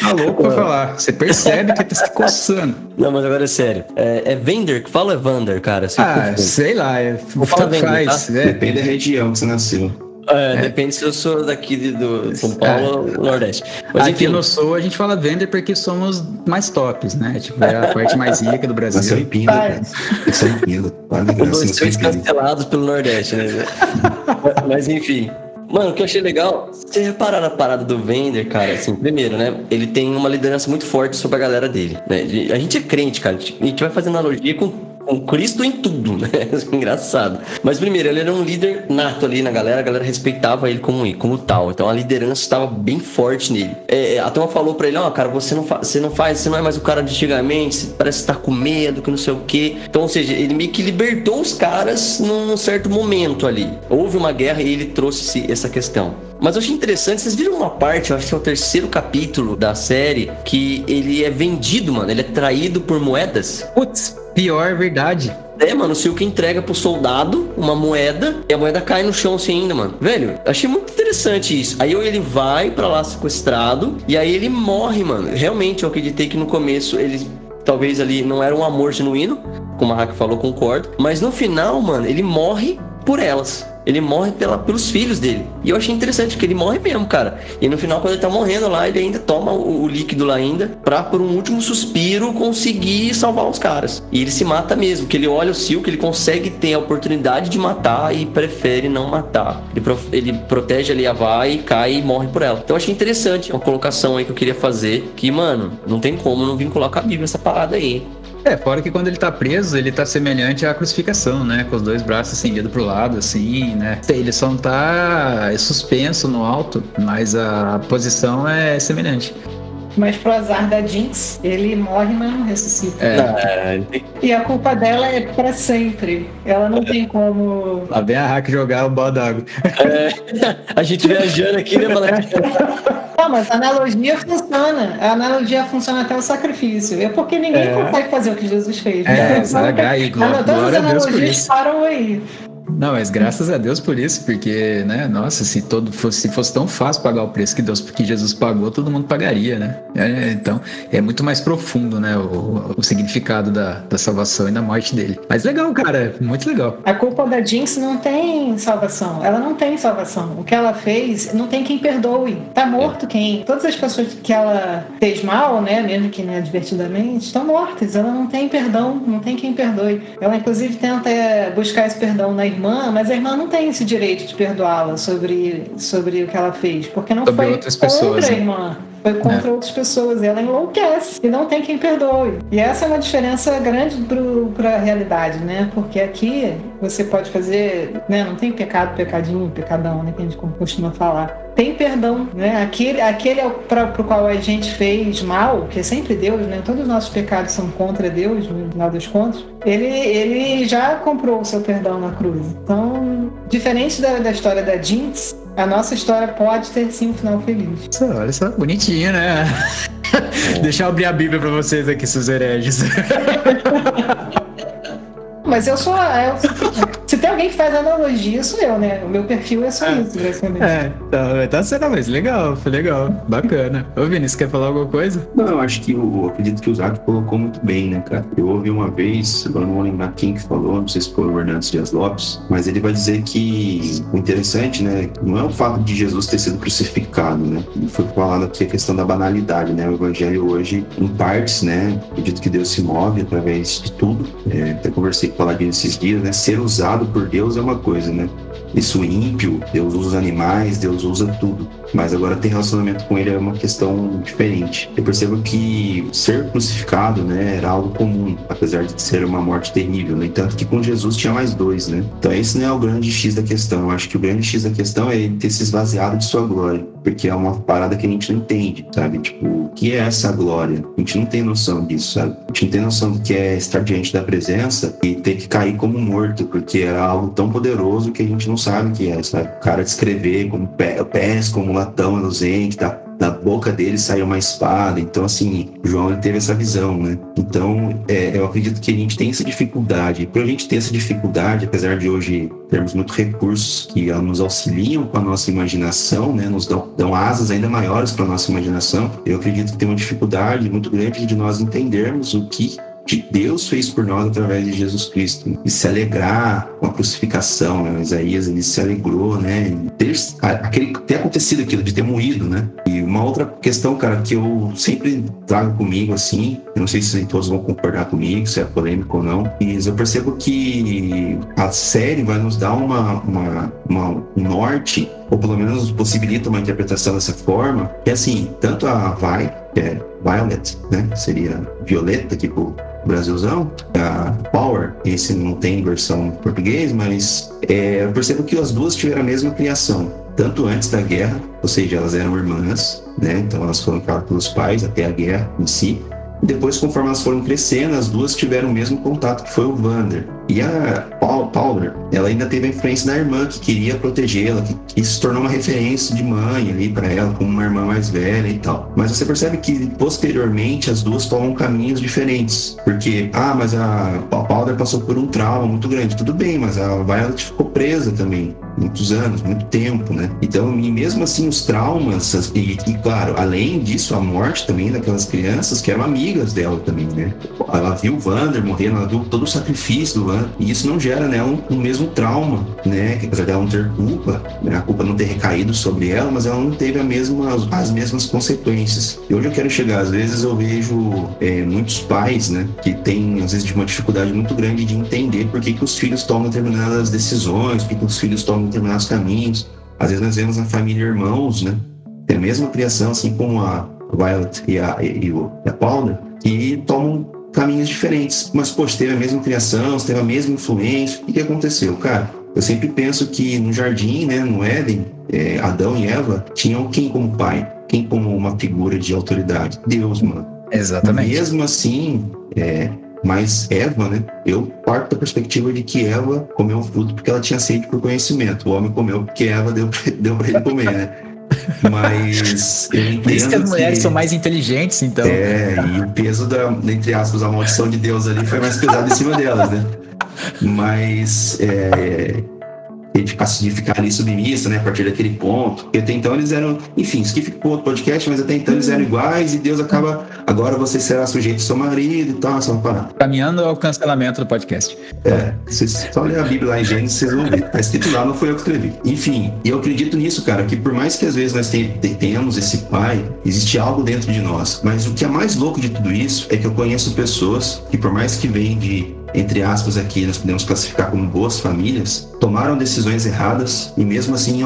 Tá louco pra falar. Você percebe que tá se coçando. Não, mas agora é sério. É, é Vender que fala ou é Vander, cara? Ah, sei lá. É, falar tanto bem, faz. É. Depende da região que você nasceu. É, depende se eu sou daqui de, do São Paulo ou Nordeste. Mas Aqui enfim, no Sul a gente fala vender porque somos mais tops, né? Tipo, é a parte mais rica do Nasceu em Brasil. Cara. Nasceu em graça, dois nasceu em três Pinda. cancelados pelo Nordeste, né? mas, mas enfim. Mano, o que eu achei legal, você reparar na parada do Vender, cara, assim, primeiro, né? Ele tem uma liderança muito forte sobre a galera dele, né? A gente é crente, cara. A gente vai fazer analogia com, com Cristo em tudo, né? <laughs> Engraçado. Mas primeiro, ele era um líder nato ali na galera, a galera respeitava ele como, como tal. Então a liderança estava bem forte nele. É, a turma falou pra ele, ó, cara, você não, você não faz, você não é mais o cara de antigamente, você parece estar com medo, que não sei o quê. Então, ou seja, ele meio que libertou os caras num, certo momento ali. Houve uma guerra e ele trouxe essa questão. Mas eu achei interessante, vocês viram uma parte, eu acho que é o terceiro capítulo da série, que ele é vendido, mano, ele é traído por moedas. Putz, pior verdade. É, mano, o Silk entrega pro soldado uma moeda e a moeda cai no chão assim ainda, mano. Velho, achei muito interessante isso. Aí ele vai pra lá sequestrado e aí ele morre, mano. Realmente, eu acreditei que no começo ele talvez ali não era um amor genuíno, como a Hack falou, concordo. Mas no final, mano, ele morre por elas. Ele morre pela, pelos filhos dele. E eu achei interessante, porque ele morre mesmo, cara. E no final, quando ele tá morrendo lá, ele ainda toma o, o líquido lá ainda, pra por um último suspiro conseguir salvar os caras. E ele se mata mesmo, que ele olha o Silk, ele consegue ter a oportunidade de matar e prefere não matar. Ele, pro- ele protege ali a vai, cai e morre por ela. Então eu achei interessante, uma colocação aí que eu queria fazer, que, mano, não tem como não vincular com a Bíblia essa parada aí, hein? É, fora que quando ele tá preso, ele tá semelhante à crucificação, né? Com os dois braços estendidos pro lado, assim, né? Ele só não tá suspenso no alto, mas a posição é semelhante. Mas pro azar da Jinx, ele morre, mas não ressuscita. É, E a culpa dela é pra sempre. Ela não tem como. lá vem a hack jogar o balde d'água. A gente viajando aqui, né? Não, mas a analogia funciona. A analogia funciona até o sacrifício. É porque ninguém É. consegue fazer o que Jesus fez. É, né? Ah, glória- não, todas as analogias param aí. Não, mas graças a Deus por isso, porque, né, nossa, se todo fosse, se fosse tão fácil pagar o preço que Deus, que Jesus pagou, todo mundo pagaria, né? É, então, é muito mais profundo, né, o, o significado da, da salvação e da morte dele. Mas legal, cara, muito legal. A culpa da Jinx não tem salvação. Ela não tem salvação. O que ela fez, não tem quem perdoe. Tá morto quem? Todas as pessoas que ela fez mal, né, mesmo que inadvertidamente, estão mortas. Ela não tem perdão, não tem quem perdoe. Ela, inclusive, tenta é, buscar esse perdão na irmã, mas a irmã não tem esse direito de perdoá-la sobre, sobre o que ela fez, porque não Sobre foi outras contra a né? irmã. Foi contra É. outras pessoas. E ela enlouquece. E não tem quem perdoe. E essa é uma diferença grande para a realidade, né? Porque aqui você pode fazer. Né? Não tem pecado, pecadinho, pecadão, né? Que a gente costuma falar. Tem perdão, né? Aquele, aquele para o qual a gente fez mal, que é sempre Deus, né? Todos os nossos pecados são contra Deus, no final das contas. Ele, ele já comprou o seu perdão na cruz. Então, diferente da, da história da Jinx, a nossa história pode ter sim um final feliz. Olha só, bonitinho, né? <laughs> Deixa eu abrir a Bíblia pra vocês aqui, seus hereges. Mas eu sou. eu- <laughs> se tem alguém que faz analogia, sou eu, né? O meu perfil é só isso, basicamente. É, tá, tá sendo, mas legal, foi legal, bacana. Ô, Vinícius, quer falar alguma coisa? Não, eu acho que o, eu acredito que o Zac colocou muito bem, né, cara? Eu ouvi uma vez, agora não vou lembrar quem que falou, não sei se foi o Hernandes Dias Lopes, mas ele vai dizer que o interessante, né, não é o fato de Jesus ter sido crucificado, né? E foi falado aqui a questão da banalidade, né? O evangelho hoje, em partes, né? Acredito que Deus se move através de tudo. É, até conversei com o Paladino esses dias, né? Ser usado por Deus é uma coisa, né? Isso ímpio, Deus usa animais, Deus usa tudo. Mas agora ter relacionamento com ele é uma questão diferente. Eu percebo que ser crucificado, né, era algo comum, apesar de ser uma morte terrível. No entanto, que com Jesus tinha mais dois, né? Então esse não é o grande X da questão. Eu acho que o grande X da questão é ele ter se esvaziado de sua glória. porque é uma parada que a gente não entende, sabe? Tipo, o que é essa glória? A gente não tem noção disso, sabe? A gente não tem noção do que é estar diante da presença e ter que cair como morto, porque era algo tão poderoso que a gente não sabe o que é, sabe? O cara descrever como pés, como latão reluzente, da da boca dele saiu uma espada. Então, assim, João teve essa visão, né? Então, é, eu acredito que a gente tem essa dificuldade. Para a gente ter essa dificuldade, apesar de hoje termos muitos recursos que nos auxiliam com a nossa imaginação, né? Nos dão, dão asas ainda maiores para a nossa imaginação. Eu acredito que tem uma dificuldade muito grande de nós entendermos o que que Deus fez por nós através de Jesus Cristo. E se alegrar com a crucificação, né? Isaías ele se alegrou, né? Ter, aquele, ter acontecido aquilo, de ter morrido, né? E uma outra questão, cara, que eu sempre trago comigo, assim, eu não sei se todos vão concordar comigo, se é polêmico ou não, mas eu percebo que a série vai nos dar uma, uma, uma um norte ou pelo menos possibilita uma interpretação dessa forma, que é assim, tanto a Vi, que é Violet, né, seria Violeta aqui pro Brasilzão, a Power, esse não tem versão em português, mas é, eu percebo que as duas tiveram a mesma criação, tanto antes da guerra, ou seja, elas eram irmãs, né, então elas foram criadas pelos pais até a guerra em si, depois, conforme elas foram crescendo, as duas tiveram o mesmo contato, que foi o Vander. E a Powder, ela ainda teve a influência da irmã, que queria protegê-la, que, que, se tornou uma referência de mãe ali para ela, como uma irmã mais velha e tal. Mas você percebe que, posteriormente, as duas tomam caminhos diferentes. Porque, ah, mas a, a Powder passou por um trauma muito grande. Tudo bem, mas a Violet ficou presa também muitos anos, muito tempo, né? Então, e mesmo assim, os traumas, e, e, claro, além disso, a morte também daquelas crianças que eram amigas dela também, né? Ela viu o Vander morrendo, ela viu todo o sacrifício do Vander, e isso não gera, né, um, um mesmo trauma, né? Que apesar dela não ter culpa, né, a culpa não ter recaído sobre ela, mas ela não teve a mesma, as mesmas consequências. E hoje eu quero chegar, às vezes eu vejo é, muitos pais, né, que têm, às vezes, uma dificuldade muito grande de entender por que, que os filhos tomam determinadas decisões, por que, que os filhos tomam determinados caminhos. Às vezes nós vemos na família irmãos, né? Tem a mesma criação, assim como a Violet e a, e, e a Paula, que tomam caminhos diferentes. Mas, poxa, teve a mesma criação, teve a mesma influência. O que aconteceu? Cara, eu sempre penso que no jardim, né, no Éden, é, Adão e Eva tinham quem como pai? Quem como uma figura de autoridade? Deus, mano. Exatamente. Mesmo assim, é, mas Eva, né? Eu parto da perspectiva de que Eva comeu um fruto porque ela tinha sede por conhecimento. O homem comeu porque Eva deu, <laughs> deu para ele comer, né? Mas <laughs> eu entendo Por isso que as mulheres que, são mais inteligentes, então. É, e o peso da, entre aspas, a maldição de Deus ali foi mais pesado em cima delas, né? Mas é, de ficar ali submissa, né, a partir daquele ponto. Porque até então eles eram, enfim, isso que fica outro podcast, mas até então eles eram iguais e Deus acaba, agora você será sujeito ao seu marido e tal, só para Caminhando ao cancelamento do podcast. É, vocês só ler a Bíblia lá em Gênesis, vocês vão ver. Tá escrito lá, não foi eu que escrevi. Enfim, e eu acredito nisso, cara, que por mais que às vezes nós tenhamos esse pai, existe algo dentro de nós. Mas o que é mais louco de tudo isso é que eu conheço pessoas que, por mais que vêm de entre aspas aqui, nós podemos classificar como boas famílias, tomaram decisões erradas e mesmo assim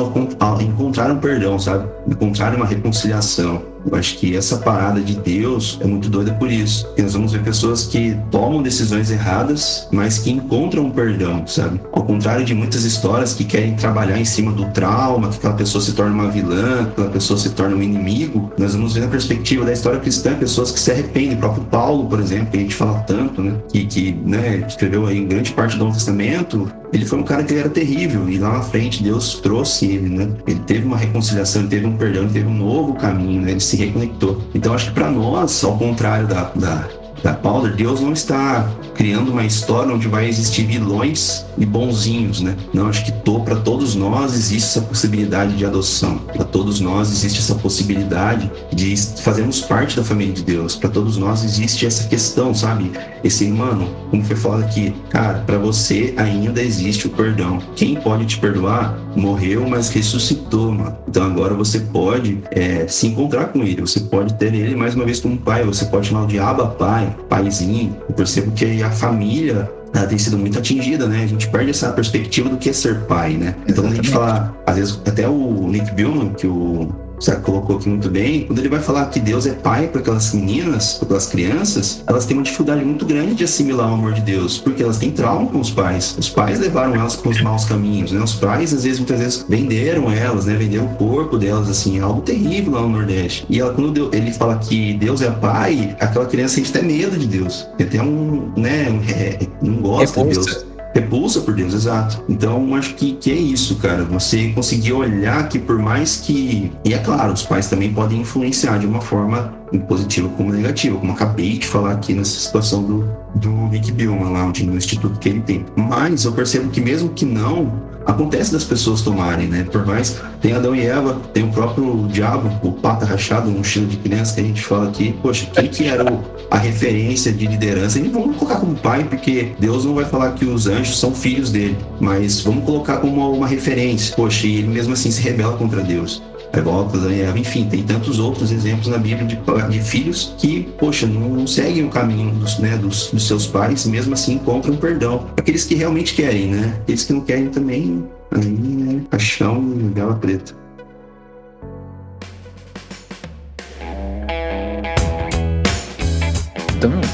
encontraram perdão, sabe? Encontraram uma reconciliação. Eu acho que essa parada de Deus é muito doida por isso. Nós vamos ver pessoas que tomam decisões erradas, mas que encontram perdão, sabe? Ao contrário de muitas histórias que querem trabalhar em cima do trauma, que aquela pessoa se torna uma vilã, que aquela pessoa se torna um inimigo, nós vamos ver na perspectiva da história cristã pessoas que se arrependem. O próprio Paulo, por exemplo, que a gente fala tanto, né? Que, que né, escreveu aí grande parte do Novo Testamento, ele foi um cara que era terrível e lá na frente Deus trouxe ele, né? Ele teve uma reconciliação, ele teve um perdão, ele teve um novo caminho, né? Ele se reconectou. Então acho que para nós, ao contrário da, da da Powder, Deus não está criando uma história onde vai existir vilões e bonzinhos, né? Não, acho que para todos nós existe essa possibilidade de adoção. Para todos nós existe essa possibilidade de fazermos parte da família de Deus. Para todos nós existe essa questão, sabe? Esse, mano, como foi falado aqui, cara, para você ainda existe o perdão. Quem pode te perdoar morreu, mas ressuscitou, mano. Então agora você pode é, se encontrar com ele, você pode ter ele mais uma vez como pai, você pode chamar o diabo pai, paizinho. Eu percebo que a família ela tem sido muito atingida, né? A gente perde essa perspectiva do que é ser pai, né? Então, quando a gente fala, às vezes, até o Nick Billman, que o você colocou aqui muito bem, quando ele vai falar que Deus é pai para aquelas meninas, para aquelas crianças, elas têm uma dificuldade muito grande de assimilar o amor de Deus, porque elas têm trauma com os pais. Os pais levaram elas para os maus caminhos, né? Os pais, às vezes, muitas vezes, venderam elas, né? Venderam o corpo delas, assim, é algo terrível lá no Nordeste. E ela, quando ele fala que Deus é pai, aquela criança sente até medo de Deus. Tem até um, né? Um, é, não gosta de Deus repulsa por Deus, exato. Então, acho que, que é isso, cara. Você conseguir olhar que por mais que. E é claro, os pais também podem influenciar de uma forma positiva como negativa, como acabei de falar aqui nessa situação do, do Nick Billman, lá onde, no instituto que ele tem. Mas eu percebo que mesmo que não, acontece das pessoas tomarem, né? Por mais tem Adão e Eva, tem o próprio diabo, o pata rachado, um estilo de criança que a gente fala aqui. Poxa, quem que era o, a referência de liderança? E vamos colocar como pai, porque Deus não vai falar que os anjos são filhos dele, mas vamos colocar como uma, uma referência. Poxa, e ele mesmo assim se rebela contra Deus revoltas, enfim, tem tantos outros exemplos na Bíblia de, de filhos que, poxa, não, seguem o caminho dos, né, dos, dos, seus pais, mesmo assim encontram perdão. Aqueles que realmente querem, né? Aqueles que não querem também, aí, né, caixão e vela preta.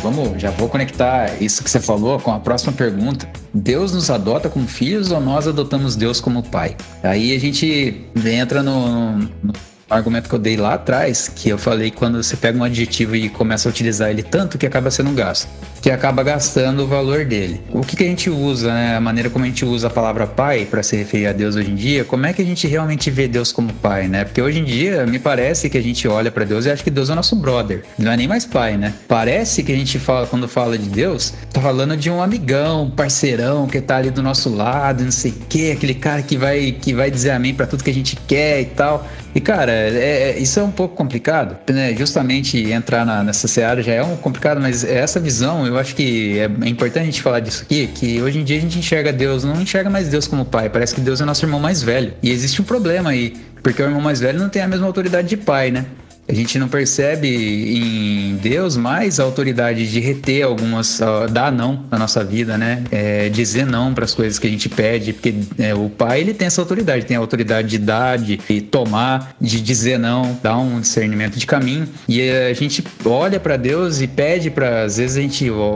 Vamos, já vou conectar isso que você falou com a próxima pergunta. Deus nos adota como filhos ou nós adotamos Deus como pai? Aí a gente entra no, no argumento que eu dei lá atrás, que eu falei quando você pega um adjetivo e começa a utilizar ele tanto que acaba sendo gasto, que acaba gastando o valor dele. O que, que a gente usa, né? A maneira como a gente usa a palavra pai para se referir a Deus hoje em dia, como é que a gente realmente vê Deus como pai, né? Porque hoje em dia me parece que a gente olha para Deus e acha que Deus é nosso brother, não é nem mais pai, né? Parece que a gente fala, quando fala de Deus, tá falando de um amigão, parceirão que tá ali do nosso lado, não sei o que, aquele cara que vai, que vai dizer amém para tudo que a gente quer e tal. E cara, é, é, isso é um pouco complicado, né? Justamente entrar na, nessa seara já é um complicado, mas essa visão, eu acho que é, é, importante a gente falar disso aqui, que hoje em dia a gente enxerga Deus, não enxerga mais Deus como pai, parece que Deus é nosso irmão mais velho. E existe um problema aí, porque o irmão mais velho não tem a mesma autoridade de pai, né? A gente não percebe em Deus mais a autoridade de reter algumas, dar não na nossa vida, né? É, dizer não para as coisas que a gente pede, porque é, o pai ele tem essa autoridade, tem a autoridade de dar, de tomar, de dizer não, dar um discernimento de caminho. E a gente olha para Deus e pede para, às vezes a gente ó,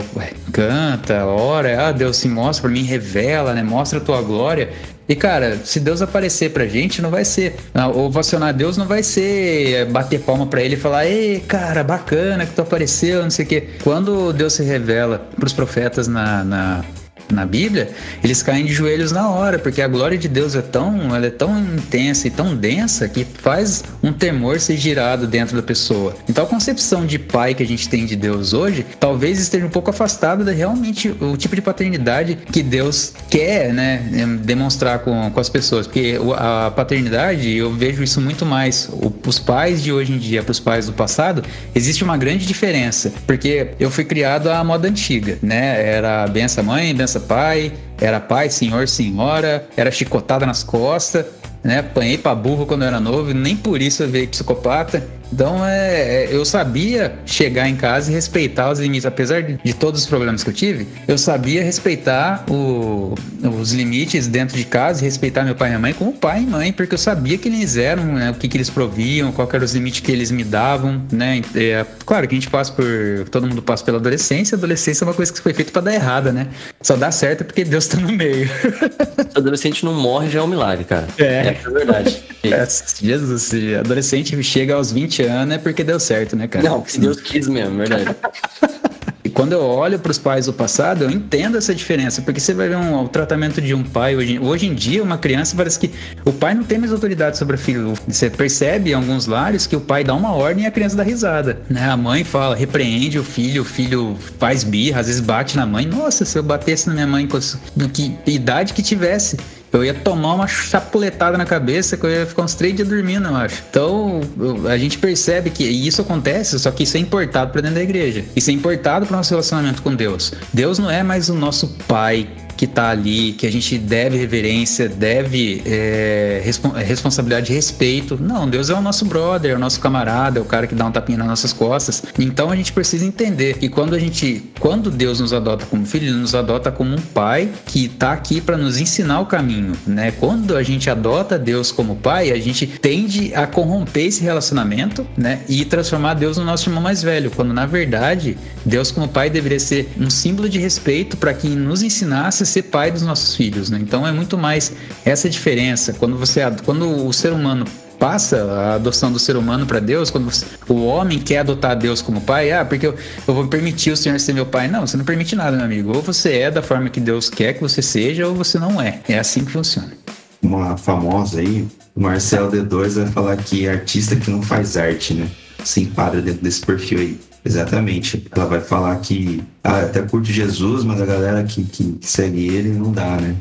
canta, ora, ah, Deus se mostra para mim, revela, né? Mostra a tua glória. E cara, se Deus aparecer pra gente, não vai ser. Ovacionar Deus não vai ser é, bater palma pra ele e falar: Ei, cara, bacana que tu apareceu, não sei o quê. Quando Deus se revela pros profetas na, na na Bíblia, eles caem de joelhos na hora, porque a glória de Deus é tão, ela é tão intensa e tão densa que faz um temor ser girado dentro da pessoa. Então a concepção de pai que a gente tem de Deus hoje, talvez esteja um pouco afastada de realmente o tipo de paternidade que Deus quer, né, demonstrar com, com as pessoas, porque a paternidade, eu vejo isso muito mais, os pais de hoje em dia para os pais do passado, existe uma grande diferença, porque eu fui criado à moda antiga, né, era benção mãe, benção criança pai, era pai, senhor, senhora, era chicotada nas costas, né? Apanhei pra burro quando eu era novo, nem por isso eu veio psicopata. Então é, é, eu sabia chegar em casa e respeitar os limites, apesar de, todos os problemas que eu tive, eu sabia respeitar o, os limites dentro de casa e respeitar meu pai e minha mãe como pai e mãe, porque eu sabia que eles eram, né, o que, que eles proviam, qual eram os limites que eles me davam, né? É, claro que a gente passa por. Todo mundo passa pela adolescência, a adolescência é uma coisa que foi feita para dar errada, né? Só dá certo porque Deus tá no meio. <laughs> Adolescente não morre já é um milagre, cara. É, é verdade. <laughs> É, Jesus, adolescente chega aos 20 anos é porque deu certo, né, cara? Não, se Deus quis mesmo, verdade. <laughs> E quando eu olho para os pais do passado, eu entendo essa diferença, porque você vai ver um, o tratamento de um pai hoje, hoje em dia, uma criança parece que o pai não tem mais autoridade sobre o filho. Você percebe em alguns lares que o pai dá uma ordem e a criança dá risada. Né? A mãe fala, repreende o filho, o filho faz birra, às vezes bate na mãe. Nossa, se eu batesse na minha mãe, do que idade que tivesse, eu ia tomar uma chapuletada na cabeça que eu ia ficar uns três dias dormindo, eu acho. Então, a gente percebe que isso acontece, só que isso é importado para dentro da igreja. Isso é importado para o nosso relacionamento com Deus. Deus não é mais o nosso pai que tá ali, que a gente deve reverência, deve é, é, responsabilidade de respeito. Não, Deus é o nosso brother, é o nosso camarada, é o cara que dá um tapinha nas nossas costas. Então a gente precisa entender que quando a gente, quando Deus nos adota como filho, ele nos adota como um pai que tá aqui para nos ensinar o caminho, né? Quando a gente adota Deus como pai, a gente tende a corromper esse relacionamento, né? E transformar Deus no nosso irmão mais velho, quando na verdade Deus como pai deveria ser um símbolo de respeito para quem nos ensinasse ser pai dos nossos filhos, né? Então é muito mais essa diferença. Quando você, quando o ser humano passa a adoção do ser humano para Deus, quando você, o homem quer adotar Deus como pai, ah, porque eu, eu, vou permitir o Senhor ser meu pai. Não, você não permite nada, meu amigo. Ou você é da forma que Deus quer que você seja, ou você não é. É assim que funciona. Uma famosa aí, o Marcelo D2 vai falar que artista que não faz arte, né? Se enquadra dentro desse perfil aí. Exatamente. Ela vai falar que ah, até curte Jesus, mas a galera que, que segue ele não dá, né?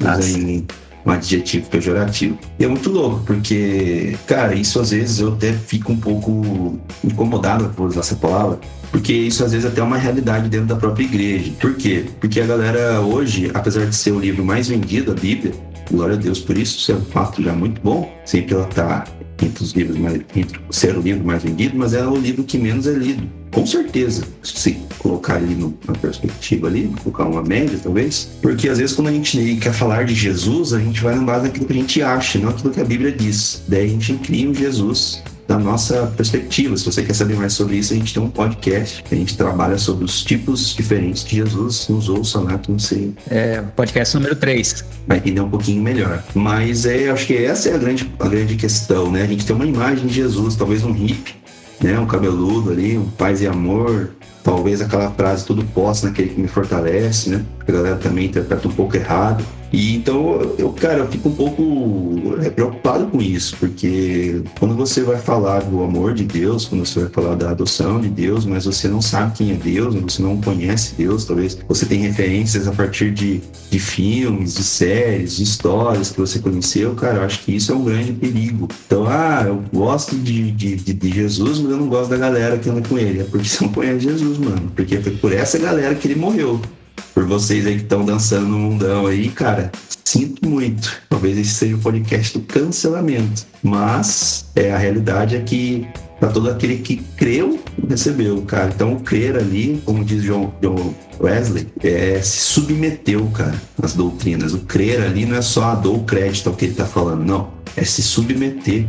Usa em um adjetivo pejorativo. E é muito louco, porque, cara, isso às vezes eu até fico um pouco incomodado por usar essa palavra, porque isso às vezes até é uma realidade dentro da própria igreja. Por quê? Porque a galera hoje, apesar de ser o livro mais vendido, a Bíblia, glória a Deus por isso, isso é um fato já muito bom, sempre ela está entre os livros mais, entre ser o livro mais vendido, mas é o livro que menos é lido. Com certeza, se colocar ali no, na perspectiva ali, colocar uma média talvez, porque às vezes quando a gente quer falar de Jesus, a gente vai na base daquilo que a gente acha, não aquilo que a Bíblia diz. Daí a gente cria um Jesus da nossa perspectiva. Se você quer saber mais sobre isso, a gente tem um podcast. A gente trabalha sobre os tipos diferentes de Jesus. Nos ouça lá, que não sei. É, podcast número 3. Vai entender um pouquinho melhor. Mas é, acho que essa é a grande, a grande questão, né? A gente tem uma imagem de Jesus, talvez um hippie, né? Um cabeludo ali, um paz e amor. Talvez aquela frase, tudo posso naquele que me fortalece, né? A galera também interpreta um pouco errado. E então, eu, cara, eu fico um pouco é, preocupado com isso, porque quando você vai falar do amor de Deus, quando você vai falar da adoção de Deus, mas você não sabe quem é Deus, você não conhece Deus, talvez você tem referências a partir de, de filmes, de séries, de histórias que você conheceu, cara, eu acho que isso é um grande perigo. Então, ah, eu gosto de, de, de, Jesus, mas eu não gosto da galera que anda com ele. É porque você não conhece Jesus, mano. Porque foi por essa galera que ele morreu por vocês aí que estão dançando no mundão aí, cara. Sinto muito. Talvez esse seja o podcast do cancelamento. Mas é, a realidade é que para todo aquele que creu, recebeu, cara. Então, o crer ali, como diz John, John Wesley, é, se submeteu, cara, às doutrinas. O crer ali não é só dar o crédito ao que ele está falando, não. É se submeter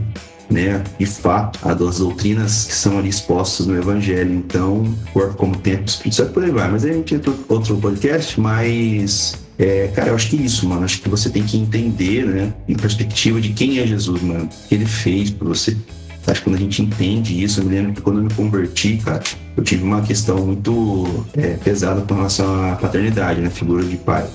né, de fato, a das doutrinas que são ali expostas no Evangelho. Então, corpo como tempo, Espírito Santo, por aí vai. Mas a gente entra outro podcast, mas é, cara, eu acho que é isso, mano. Acho que você tem que entender, né, em perspectiva de quem é Jesus, mano. O que ele fez por você. Acho que quando a gente entende isso, eu me lembro que quando eu me converti, cara, eu tive uma questão muito é, pesada com relação à paternidade, né, figura de pai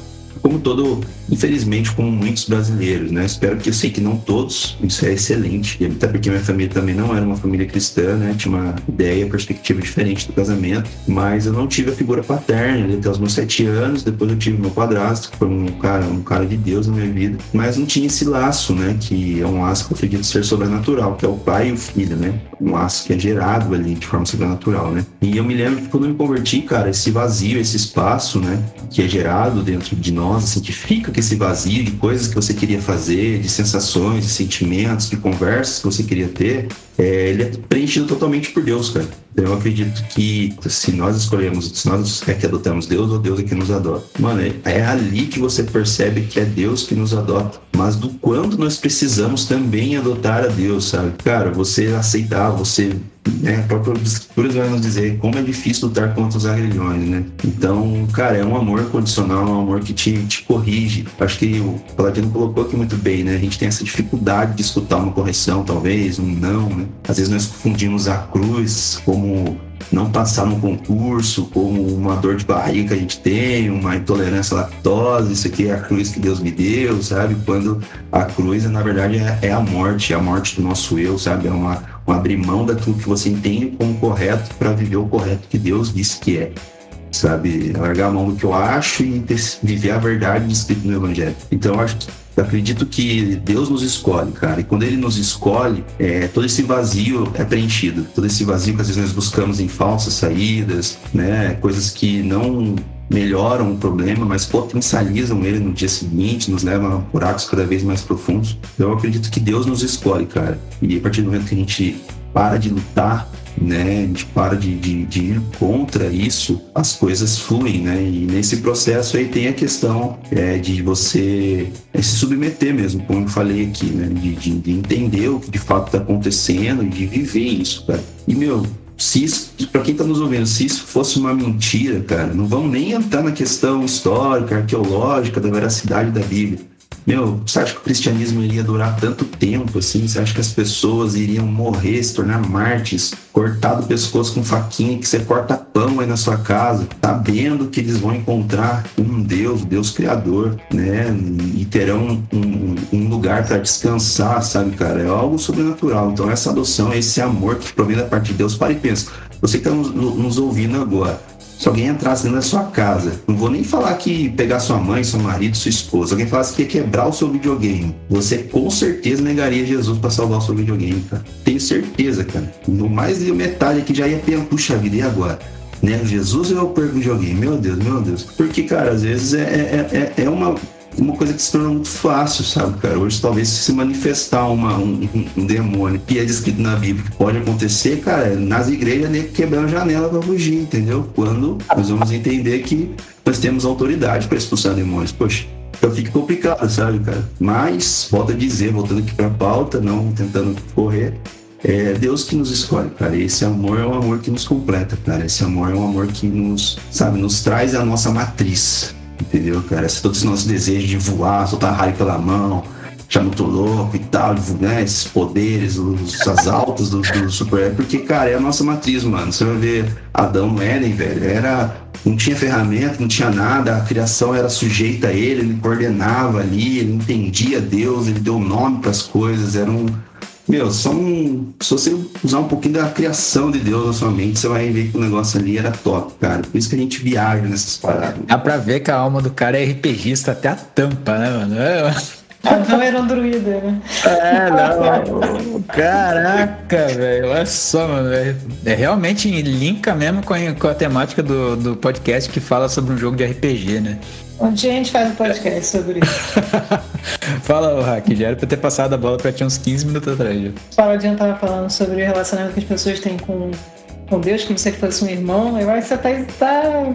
como todo, infelizmente, como muitos brasileiros, né? Espero que eu sei que não todos, isso é excelente. E até porque minha família também não era uma família cristã, né? Tinha uma ideia, perspectiva diferente do casamento, mas eu não tive a figura paterna até os meus sete anos. Depois eu tive meu padrasto, que foi um cara, um cara de Deus na minha vida, mas não tinha esse laço, né? Que é um laço que eu acredito ser sobrenatural, que é o pai e o filho, né? Um laço que é gerado ali de forma sobrenatural, né? E eu me lembro que quando eu me converti, cara, esse vazio, esse espaço, né? Que é gerado dentro de nós nossa, assim, que fica com esse vazio de coisas que você queria fazer, de sensações, de sentimentos, de conversas que você queria ter, é, ele é preenchido totalmente por Deus, cara. Eu acredito que se nós escolhemos, se nós é que adotamos Deus ou Deus é que nos adota. Mano, é, é ali que você percebe que é Deus que nos adota. Mas do quando nós precisamos também adotar a Deus, sabe? Cara, você aceitar, você né, a própria Escritura vai nos dizer como é difícil lutar contra os agrilhões, né? Então, cara, é um amor condicional, um amor que te, te corrige. Acho que o Paladino colocou aqui muito bem, né? A gente tem essa dificuldade de escutar uma correção, talvez, um não, né? Às vezes nós confundimos a cruz como não passar no concurso, como uma dor de barriga que a gente tem, uma intolerância à lactose, isso aqui é a cruz que Deus me deu, sabe? Quando a cruz, na verdade, é, é a morte, é a morte do nosso eu, sabe? É uma, uma abrir mão daquilo que você entende como correto para viver o correto que Deus disse que é sabe? Largar a mão do que eu acho e viver a verdade escrita no Evangelho. Então, eu acho que acredito que Deus nos escolhe, cara. E quando Ele nos escolhe, é, todo esse vazio é preenchido. Todo esse vazio que às vezes nós buscamos em falsas saídas, né? Coisas que não melhoram o problema, mas potencializam ele no dia seguinte, nos levam a buracos cada vez mais profundos. Então, eu acredito que Deus nos escolhe, cara. E a partir do momento que a gente para de lutar né? A gente para de, de, de, ir contra isso, as coisas fluem, né? E nesse processo aí tem a questão é, de você é, se submeter mesmo, como eu falei aqui, né? De, de, de entender o que de fato está acontecendo e de viver isso, cara. E, meu, se isso, para quem está nos ouvindo, se isso fosse uma mentira, cara, não vamos nem entrar na questão histórica, arqueológica, da veracidade da Bíblia. Meu, você acha que o cristianismo iria durar tanto tempo assim? Você acha que as pessoas iriam morrer, se tornar mártires, cortar o pescoço com faquinha, que você corta pão aí na sua casa, sabendo que eles vão encontrar um Deus, Deus Criador, né? E terão um, um lugar para descansar, sabe, cara? É algo sobrenatural. Então, essa adoção, esse amor que provém da parte de Deus, para e pensa. Você que está nos, nos ouvindo agora, se alguém entrasse dentro da sua casa, não vou nem falar que pegar sua mãe, seu marido, sua esposa, alguém falasse que ia quebrar o seu videogame, você com certeza negaria Jesus para salvar o seu videogame, cara. Tenho certeza, cara. No mais de metade aqui já ia pensar, puxa vida, e agora? Né? Jesus eu perco o videogame, meu Deus, meu Deus. Porque, cara, às vezes é, é, é, é uma uma coisa que se torna muito fácil, sabe, cara? Hoje, talvez, se manifestar uma, um, um, demônio que é descrito na Bíblia que pode acontecer, cara, nas igrejas, nem quebrar a janela para fugir, entendeu? Quando nós vamos entender que nós temos autoridade para expulsar demônios. Poxa, então fica complicado, sabe, cara? Mas, volto a dizer, voltando aqui para a pauta, não tentando correr, é Deus que nos escolhe, cara. Esse amor é um amor que nos completa, cara. Esse amor é um amor que nos, sabe, nos traz a nossa matriz entendeu, cara? Se todos os nossos desejos de voar, soltar raio pela mão, já muito louco e tal, divulgar esses poderes, os, as altas do, do super porque, cara, é a nossa matriz, mano. Você vai ver Adão no Éden, velho, era. Não tinha ferramenta, não tinha nada, a criação era sujeita a ele, ele coordenava ali, ele entendia Deus, ele deu nome para as coisas, era um meu, são. Se você usar um pouquinho da criação de Deus na sua mente, você vai ver que o negócio ali era top, cara. Por isso que a gente viaja nessas paradas. Dá pra ver que a alma do cara é RPGista até a tampa, né, mano? É, não era um druida, né? É, não. Caraca, velho. Olha só, mano. É, é realmente linka mesmo com a, com a temática do, do podcast que fala sobre um jogo de RPG, né? Um dia a gente faz um podcast sobre isso. <laughs> Fala, Hack, já era pra ter passado a bola pra ti uns 15 minutos atrás. Já. O Paladino tava falando sobre o relacionamento que as pessoas têm com, com Deus, como se fosse um irmão. Eu acho que você tá, tá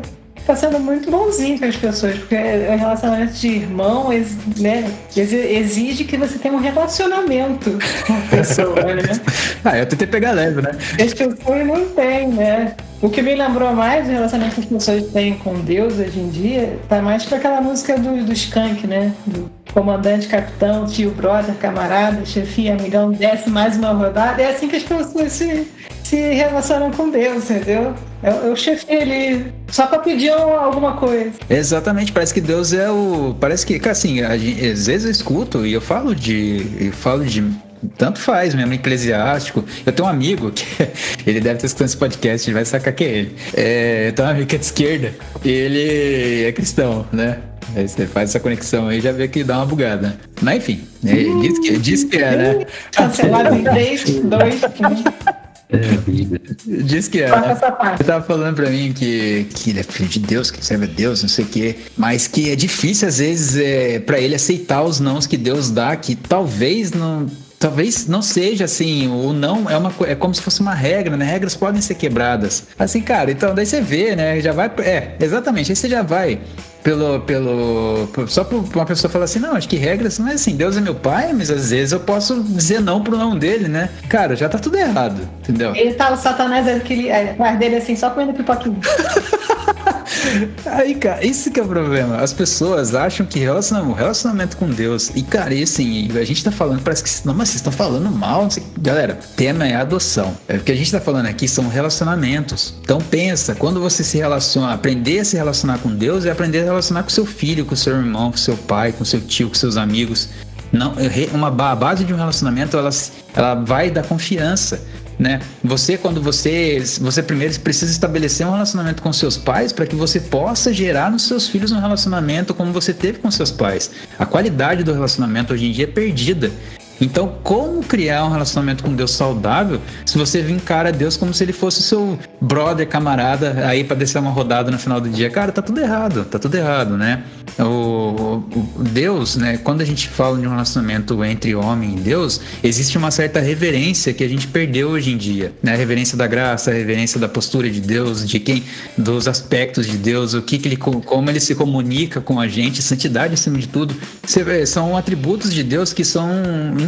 tá sendo muito bonzinho com as pessoas, porque o relacionamento de irmão né, exige que você tenha um relacionamento com a pessoa, né? <laughs> ah, eu tentei pegar leve, né? As pessoas não têm, né? O que me lembrou mais do relacionamento que as pessoas têm com Deus hoje em dia tá mais para aquela música do, do Skank, né? Do comandante, capitão, tio, brother, camarada, chefia, amigão, desce mais uma rodada. É assim que as pessoas se, se relacionam com Deus, entendeu? É, o chefe ali, só pra pedir alguma coisa. Exatamente, parece que Deus é o. Parece que, assim, às vezes eu escuto e eu falo de. Eu falo de tanto faz mesmo, eclesiástico. Eu tenho um amigo que <laughs> ele deve ter escutado esse podcast, ele vai sacar que é ele. É, eu tenho um amigo que é de esquerda ele é cristão, né? Aí você faz essa conexão aí já vê que dá uma bugada. Mas enfim, é, diz, que, diz que é, né? Cancelado em 3, 2, 1. É, Diz que é. Né? Ele tava falando pra mim que, que ele é filho de Deus, que serve a Deus, não sei o quê. Mas que é difícil, às vezes, é, para ele aceitar os nãos que Deus dá, que talvez não talvez não seja assim, o não é uma é como se fosse uma regra, né? Regras podem ser quebradas. Assim, cara, então daí você vê, né? Já vai, é, exatamente, aí você já vai pelo pelo só por uma pessoa falar assim, não, acho que regras, mas assim, Deus é meu pai, mas às vezes eu posso dizer não pro não dele, né? Cara, já tá tudo errado, entendeu? Ele tá o Satanás aquele é, atrás dele assim, só comendo pipoquinho. <laughs> Aí, cara, isso que é o problema. As pessoas acham que relacionamento, relacionamento com Deus. E, cara, e assim, a gente tá falando, parece que. Não, mas vocês estão falando mal. Não galera, tema é adoção. É, o que a gente tá falando aqui são relacionamentos. Então pensa, quando você se relaciona, aprender a se relacionar com Deus é aprender a relacionar com seu filho, com seu irmão, com seu pai, com seu tio, com seus amigos. Não, uma a base de um relacionamento ela, ela vai da confiança né? Você quando você você primeiro precisa estabelecer um relacionamento com seus pais para que você possa gerar nos seus filhos um relacionamento como você teve com seus pais. A qualidade do relacionamento hoje em dia é perdida. Então, como criar um relacionamento com Deus saudável se você encara Deus como se ele fosse seu brother, camarada, aí para descer uma rodada no final do dia? Cara, tá tudo errado, tá tudo errado, né? O, o Deus, né? Quando a gente fala de um relacionamento entre homem e Deus, existe uma certa reverência que a gente perdeu hoje em dia, né? A reverência da graça, a reverência da postura de Deus, de quem, dos aspectos de Deus, o que, que ele, como ele se comunica com a gente, santidade acima de tudo, são atributos de Deus que são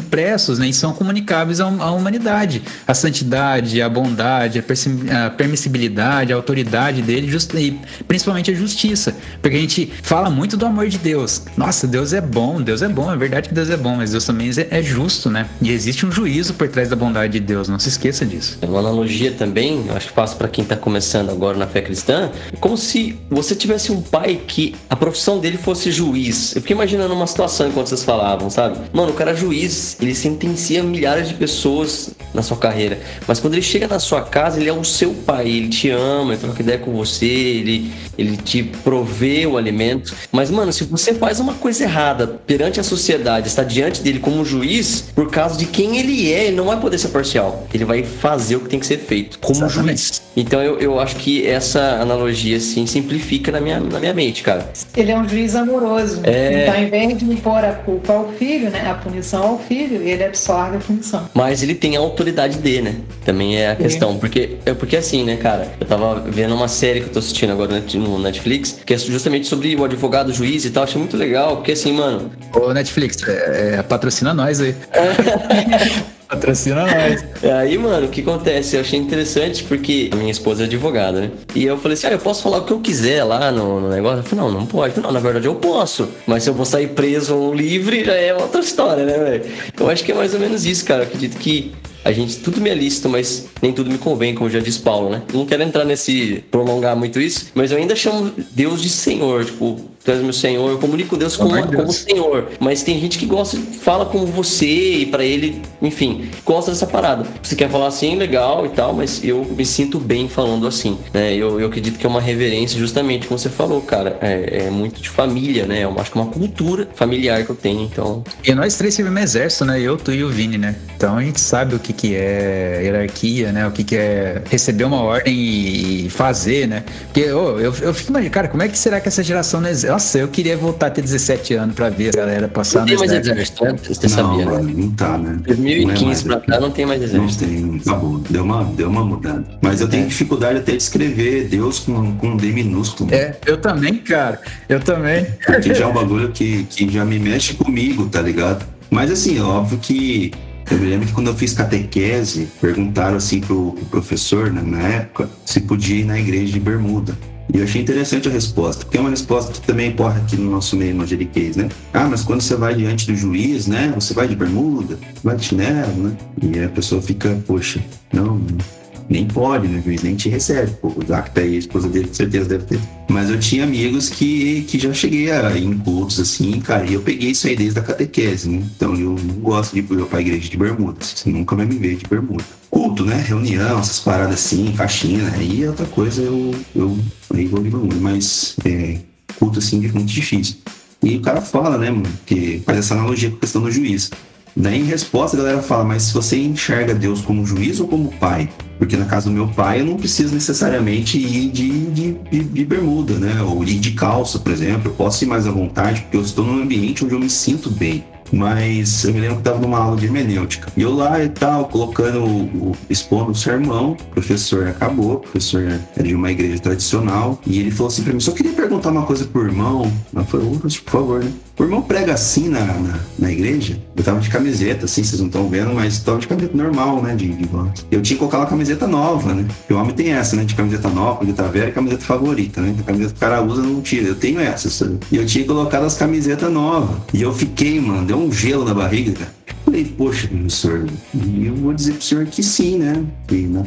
impressos, né? E são comunicáveis à, à humanidade, a santidade, a bondade, a, permissibilidade, a autoridade dele, e principalmente a justiça, porque a gente fala muito do amor de Deus. Nossa, Deus é bom, Deus é bom, é verdade que Deus é bom, mas Deus também é, é justo, né? E existe um juízo por trás da bondade de Deus, não se esqueça disso. É uma analogia também, acho que faço para quem tá começando agora na fé cristã, como se você tivesse um pai que a profissão dele fosse juiz. Eu fiquei imaginando uma situação enquanto vocês falavam, sabe? Mano, o cara é juiz, ele sentencia milhares de pessoas na sua carreira, mas quando ele chega na sua casa, ele é o seu pai, ele te ama, ele troca ideia com você, ele, ele te provê o alimento. Mas, mano, se você faz uma coisa errada perante a sociedade, está diante dele como juiz, por causa de quem ele é, ele não vai poder ser parcial. Ele vai fazer o que tem que ser feito como Exatamente. juiz. Então eu, eu acho que essa analogia, assim, simplifica na minha, na minha mente, cara. Ele é um juiz amoroso. É... Então, ao invés de impor a culpa ao filho, né? A punição ao filho, ele absorve a punição. Mas ele tem a autoridade dele, né? Também é a Sim. questão. Porque, é porque assim, né, cara? Eu tava vendo uma série que eu tô assistindo agora no Netflix, que é justamente sobre o advogado, o juiz e tal. Achei muito legal, porque assim, mano. Ô, Netflix, é, é, patrocina nós aí. <laughs> Patrocina nós. <laughs> Aí, mano, o que acontece? Eu achei interessante porque a minha esposa é advogada, né? E eu falei assim: ah, eu posso falar o que eu quiser lá no, no negócio? Eu falei: não, não pode. Falei, não, na verdade eu posso. Mas se eu vou sair preso ou livre, já é outra história, né, velho? Eu acho que é mais ou menos isso, cara. Eu acredito que a gente tudo me é lícito, mas nem tudo me convém, como já diz Paulo, né? Não quero entrar nesse prolongar muito isso, mas eu ainda chamo Deus de Senhor, tipo, tu és meu Senhor, eu comunico Deus como, oh, como Senhor, mas tem gente que gosta, fala como você e para ele, enfim, gosta dessa parada. Você quer falar assim, legal e tal, mas eu me sinto bem falando assim, né? Eu, eu acredito que é uma reverência, justamente como você falou, cara, é, é muito de família, né? Eu acho que é uma cultura familiar que eu tenho, então. E nós três servimos exército, né? Eu, tu e o Vini, né? Então a gente sabe o que que, que é hierarquia, né? O que, que é receber uma ordem e fazer, né? Porque oh, eu, eu fico imaginando, cara, como é que será que essa geração. Nossa, eu queria voltar a ter 17 anos pra ver a galera passar não tem mais exército, né? Você não, sabia, né? Não tá, né? 2015 não é pra cá não tem mais exército. Não tem, acabou. Deu uma, deu uma mudada. Mas eu tenho é. dificuldade até de escrever Deus com, com um D minúsculo. É, eu também, cara. Eu também. Porque já é um <laughs> bagulho que, que já me mexe comigo, tá ligado? Mas assim, óbvio que eu me lembro que quando eu fiz catequese, perguntaram assim pro, pro professor, né, na época, se podia ir na igreja de bermuda. E eu achei interessante a resposta, porque é uma resposta que também ocorre aqui no nosso meio evangeliquez, né? Ah, mas quando você vai diante do juiz, né? Você vai de bermuda, vai de chinelo, né? E a pessoa fica, poxa, não, nem pode, né? O juiz nem te recebe. Pô, o Zac tá aí, a esposa dele com certeza deve ter. Mas eu tinha amigos que, que já cheguei a, em cultos assim, cara, e eu peguei isso aí desde a catequese, né? Então eu não gosto de ir pra igreja de bermuda. Nunca vai me ver de bermuda. Culto, né? Reunião, essas paradas assim, faxina, aí é outra coisa, eu, eu aí vou de bermuda. Mas é, culto assim é muito difícil. E o cara fala, né, mano, que faz essa analogia com a questão do juiz. Daí, em resposta, a galera fala: Mas se você enxerga Deus como juiz ou como pai? Porque na casa do meu pai eu não preciso necessariamente ir de, de, de, de bermuda, né? Ou ir de calça, por exemplo. Eu posso ir mais à vontade porque eu estou num ambiente onde eu me sinto bem. Mas eu me lembro que estava numa aula de hermenêutica. E eu lá e tal, colocando, o, expondo o sermão. O professor acabou, o professor era de uma igreja tradicional. E ele falou assim para mim: só queria perguntar uma coisa pro irmão. Eu falei: por favor, né? O irmão prega assim na, na, na, igreja. Eu tava de camiseta, assim, vocês não estão vendo, mas tava de camiseta normal, né? De, de Eu tinha que colocar uma camiseta nova, né? Porque o homem tem essa, né? De camiseta nova, camiseta velha e camiseta favorita, né? A camiseta que o cara usa não tira. Eu tenho essa, sabe? E eu tinha colocado as camisetas novas. E eu fiquei, mano, deu um gelo na barriga, cara. Falei, poxa, professor, e eu vou dizer pro senhor que sim, né? E, né?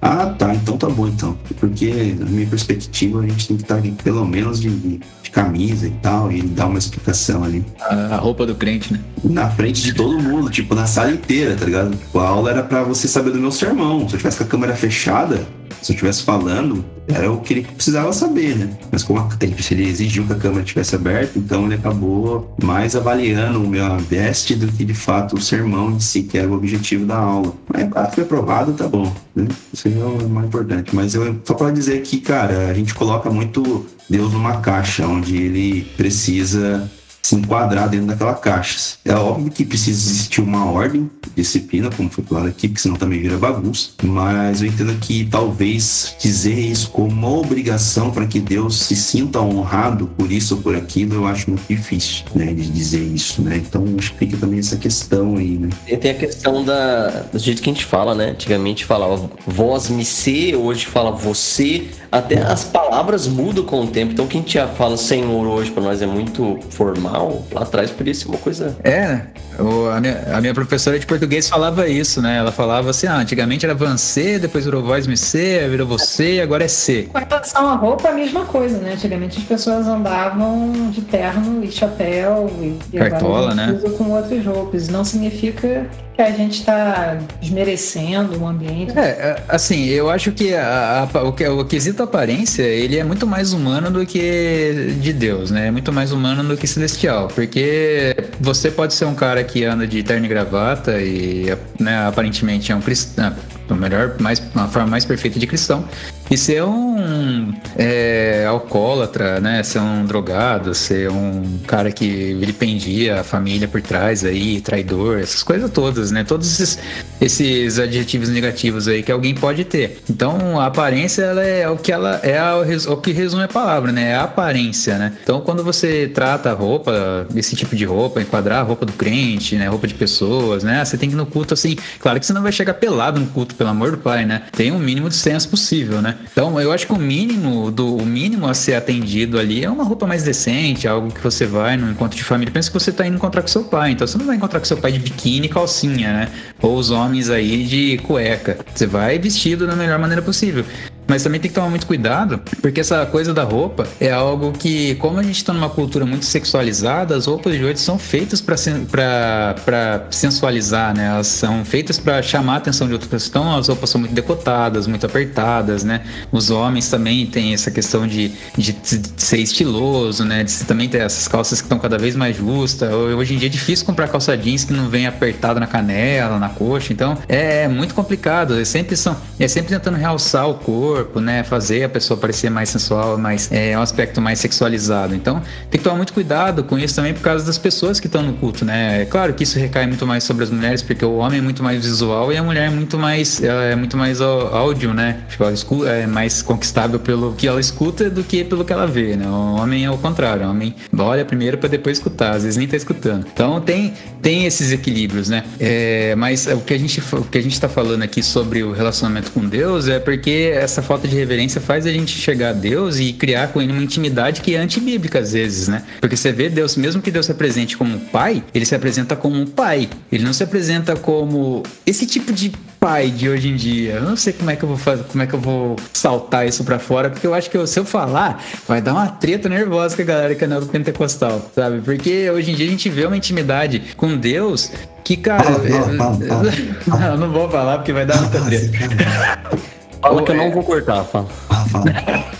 Ah, tá, então tá bom então. Porque, na minha perspectiva, a gente tem que estar tá pelo menos de, de, camisa e tal, e dar uma explicação ali. A, a, roupa do crente, né? Na frente de todo mundo, tipo, na sala inteira, tá ligado? Tipo, a aula era pra você saber do meu sermão. Se eu tivesse com a câmera fechada, Se eu estivesse falando, era o que ele precisava saber, né? Mas como se ele exigiu que a câmera estivesse aberta, então ele acabou mais avaliando o meu best do que de fato o sermão em si, que era o objetivo da aula. Mas ah, foi aprovado, tá bom. Né? Isso é o mais importante. Mas eu só para dizer que, cara, a gente coloca muito Deus numa caixa onde ele precisa se enquadrar dentro daquela caixa. É óbvio que precisa existir uma ordem, disciplina, como foi falado aqui, porque senão também vira bagunça. Mas eu entendo que talvez dizer isso como uma obrigação para que Deus se sinta honrado por isso ou por aquilo, eu acho muito difícil, né, de dizer isso, né? Então fica também essa questão aí, né? E tem a questão da, do jeito que a gente fala, né? Antigamente falava vós me ser, hoje fala você. Até as palavras mudam com o tempo. Então quem já fala Senhor hoje para nós é muito formal, lá atrás podia ser uma coisa. É, o, a, minha, a minha professora de português falava isso, né? Ela falava assim: ah, antigamente era você, depois virou voz me ser, virou você, agora é ser. Com relação à roupa, a mesma coisa, né? Antigamente as pessoas andavam de terno e chapéu e, e Cartola, né? com outras roupas. Não significa que a gente está desmerecendo o ambiente. É, é, assim, eu acho que a, a, o, o quesito aparência, ele é muito mais humano do que de Deus, né? É muito mais humano do que celestial, porque você pode ser um cara que anda de terno e gravata e né, aparentemente é um cristão, o melhor, mais, uma forma mais perfeita de cristão, e ser um é, alcoólatra, né? Ser um drogado, ser um cara que vilipendia a família por trás aí, traidor, essas coisas todas, né? Todos esses, esses adjetivos negativos aí que alguém pode ter. Então, a aparência ela é o que ela é a, o que resume a palavra, né? É a aparência, né? Então, quando você trata a roupa, esse tipo de roupa, enquadrar a roupa do crente, né? Roupa de pessoas, né? Você tem que ir no culto assim. Claro que você não vai chegar pelado no culto, pelo amor do pai, né? Tem um mínimo de senso possível, né? Então, eu acho que o mínimo do o mínimo a ser atendido ali é uma roupa mais decente, algo que você vai no encontro de família. Pensa que você tá indo encontrar com seu pai, então você não vai encontrar com seu pai de biquíni e calcinha, né? Ou os homens aí de cueca. Você vai vestido da melhor maneira possível. Mas também tem que tomar muito cuidado, porque essa coisa da roupa é algo que, como a gente está numa cultura muito sexualizada, as roupas de hoje são feitas para sensualizar, né? Elas são feitas para chamar a atenção de outras pessoas. Então, as roupas são muito decotadas, muito apertadas, né? Os homens também têm essa questão de, de, de ser estiloso, né? De também ter essas calças que estão cada vez mais justas. Hoje em dia é difícil comprar calça jeans que não vem apertada na canela, na coxa. Então, é, é muito complicado. É sempre, são, é sempre tentando realçar o corpo corpo, né? Fazer a pessoa parecer mais sensual, mais é um aspecto mais sexualizado. Então, tem que tomar muito cuidado com isso também por causa das pessoas que estão no culto, né? É claro que isso recai muito mais sobre as mulheres, porque o homem é muito mais visual e a mulher é muito mais é muito mais áudio, né? Tipo, é mais conquistável pelo que ela escuta do que pelo que ela vê, né? O homem é o contrário, o homem olha primeiro para depois escutar, às vezes nem tá escutando. Então, tem tem esses equilíbrios, né? É, mas o que a gente o que a gente tá falando aqui sobre o relacionamento com Deus é porque essa falta de reverência faz a gente chegar a Deus e criar com ele uma intimidade que é antibíblica às vezes, né? Porque você vê Deus, mesmo que Deus se apresente como pai, ele se apresenta como um pai. Ele não se apresenta como esse tipo de pai de hoje em dia. Eu não sei como é que eu vou fazer, como é que eu vou saltar isso para fora, porque eu acho que se eu falar, vai dar uma treta nervosa com a galera que é pentecostal, sabe? Porque hoje em dia a gente vê uma intimidade com Deus que, cara. <laughs> Não, não vou falar porque vai dar muita treta. <laughs> Fala que eu não vou cortar, fala. Ah, fala. <laughs>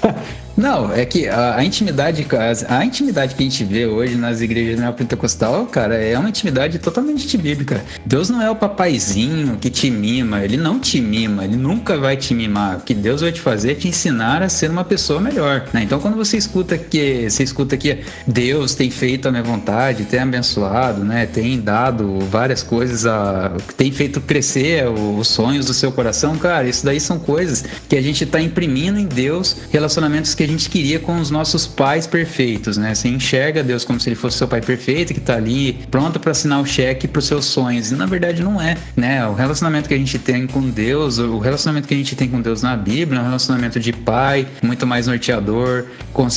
Não, é que a, a, intimidade, a, intimidade que a gente vê hoje nas igrejas neopentecostal, cara, é uma intimidade totalmente antibíblica. Deus não é o papaizinho que te mima, ele não te mima, ele nunca vai te mimar. O que Deus vai te fazer é te ensinar a ser uma pessoa melhor. Né? Então, quando você escuta que você escuta que Deus tem feito a minha vontade, tem abençoado, né, tem dado várias coisas, a, tem feito crescer os sonhos do seu coração, cara, isso daí são coisas que a gente está imprimindo em Deus, relacionamentos que gente queria com os nossos pais perfeitos, né? Você enxerga Deus como se ele fosse seu pai perfeito, que tá ali pronto para assinar o cheque para os seus sonhos. E na verdade não é, né? O relacionamento que a gente tem com Deus, o relacionamento que a gente tem com Deus na Bíblia, é um relacionamento de pai, muito mais norteador.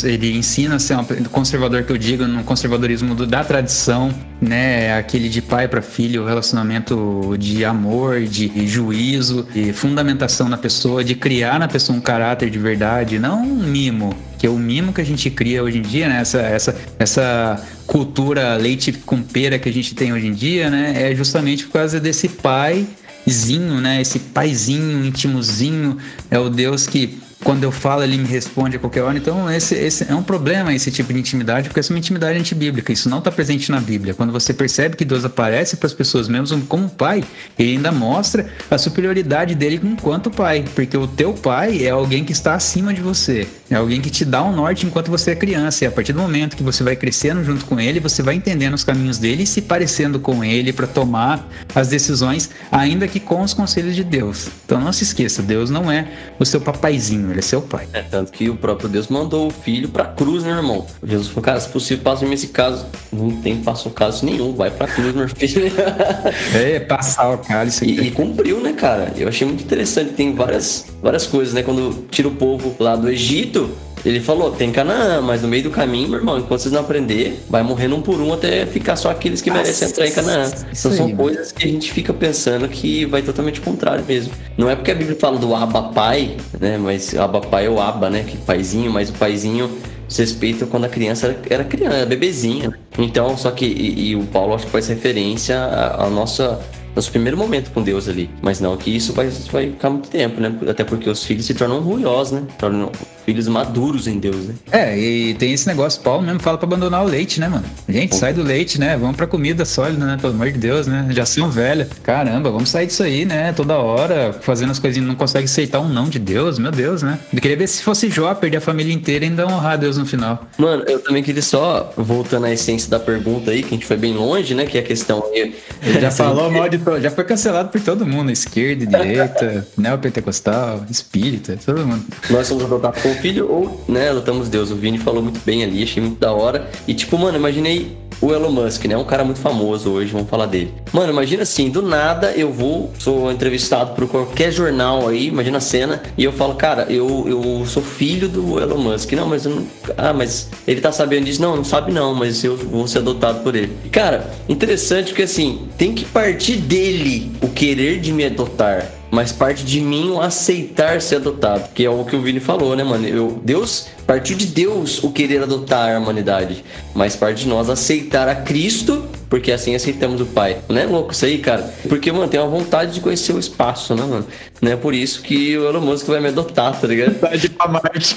Ele ensina a ser um conservador que eu digo, no conservadorismo do, da tradição, né? Aquele de pai para filho, o relacionamento de amor, de juízo, de fundamentação na pessoa, de criar na pessoa um caráter de verdade, não um mimo mimo, que é o mimo que a gente cria hoje em dia, né? Essa, essa, essa cultura leite com pera que a gente tem hoje em dia, né? É justamente por causa desse pai paizinho, né? Esse paizinho, intimozinho, é o Deus que quando eu falo, ele me responde a qualquer hora. Então, esse, esse é um problema, esse tipo de intimidade, porque essa é uma intimidade antibíblica. Isso não está presente na Bíblia. Quando você percebe que Deus aparece para as pessoas, mesmo como pai, ele ainda mostra a superioridade dele enquanto pai. Porque o teu pai é alguém que está acima de você. É alguém que te dá um norte enquanto você é criança. E a partir do momento que você vai crescendo junto com ele, você vai entendendo os caminhos dele e se parecendo com ele para tomar as decisões, ainda que com os conselhos de Deus. Então não se esqueça, Deus não é o seu papaizinho ele é seu pai. É, tanto que o próprio Deus mandou o filho pra cruz, né, irmão? Jesus falou, cara, se possível, passe esse caso. Não tem passou caso nenhum, vai pra cruz, meu filho. <laughs> é, passar o cálice. E, e cumpriu, né, cara? Eu achei muito interessante, tem várias, várias coisas, né? Quando tira o povo lá do Egito, ele falou, tem Canaã, mas no meio do caminho, meu irmão, enquanto vocês não aprender, vai morrendo um por um até ficar só aqueles que merecem entrar em Canaã. Então são coisas que a gente fica pensando que vai totalmente contrário mesmo. Não é porque a Bíblia fala do Abba Pai, né? Mas Abba Pai é o Abba, né? Que paizinho, mas o paizinho respeita quando a criança era, criança, era bebezinha. Então, só que, e, e o Paulo acho que faz referência à nossa nosso primeiro momento com Deus ali. Mas não que isso vai, vai ficar muito tempo, né? Até porque os filhos se tornam ruiosos, né? Tornam filhos maduros em Deus, né? É, e tem esse negócio, Paulo mesmo fala para abandonar o leite, né, mano? Gente, sai do leite, né? Vamos pra comida sólida, né? Pelo amor de Deus, né? Já são velha. Caramba, vamos sair disso aí, né? Toda hora, fazendo as coisinhas, não consegue aceitar um não de Deus, meu Deus, né? Eu queria ver se fosse Jó, perder a família inteira e ainda honrar Deus no final. Mano, eu também queria só, voltando à essência da pergunta aí, que a gente foi bem longe, né? Que é a questão aí. Ele já <laughs> falou mal de já foi cancelado por todo mundo, esquerda, direita, <laughs> neopentecostal, espírita, todo mundo. Nós somos adotados como filho ou, né, adotamos Deus. O Vini falou muito bem ali, achei muito da hora. E tipo, mano, imaginei o Elon Musk, né? Um cara muito famoso hoje, vamos falar dele. Mano, imagina assim, do nada eu vou, sou entrevistado por qualquer jornal aí, imagina a cena, e eu falo, cara, eu, eu sou filho do Elon Musk. Não, mas eu não. Ah, mas ele tá sabendo disso? Não, não sabe não, mas eu vou ser adotado por ele. Cara, interessante porque assim, tem que partir dele o querer de me adotar mas parte de mim o aceitar ser adotado, que é o que o Vini falou, né, mano? Eu, Deus, partiu de Deus o querer adotar a humanidade, mas parte de nós aceitar a Cristo, porque assim aceitamos o Pai. Não é louco isso aí, cara? Porque, mano, tem uma vontade de conhecer o espaço, né, mano? Não é por isso que o Elon Musk vai me adotar, tá ligado? Vontade pra Marte.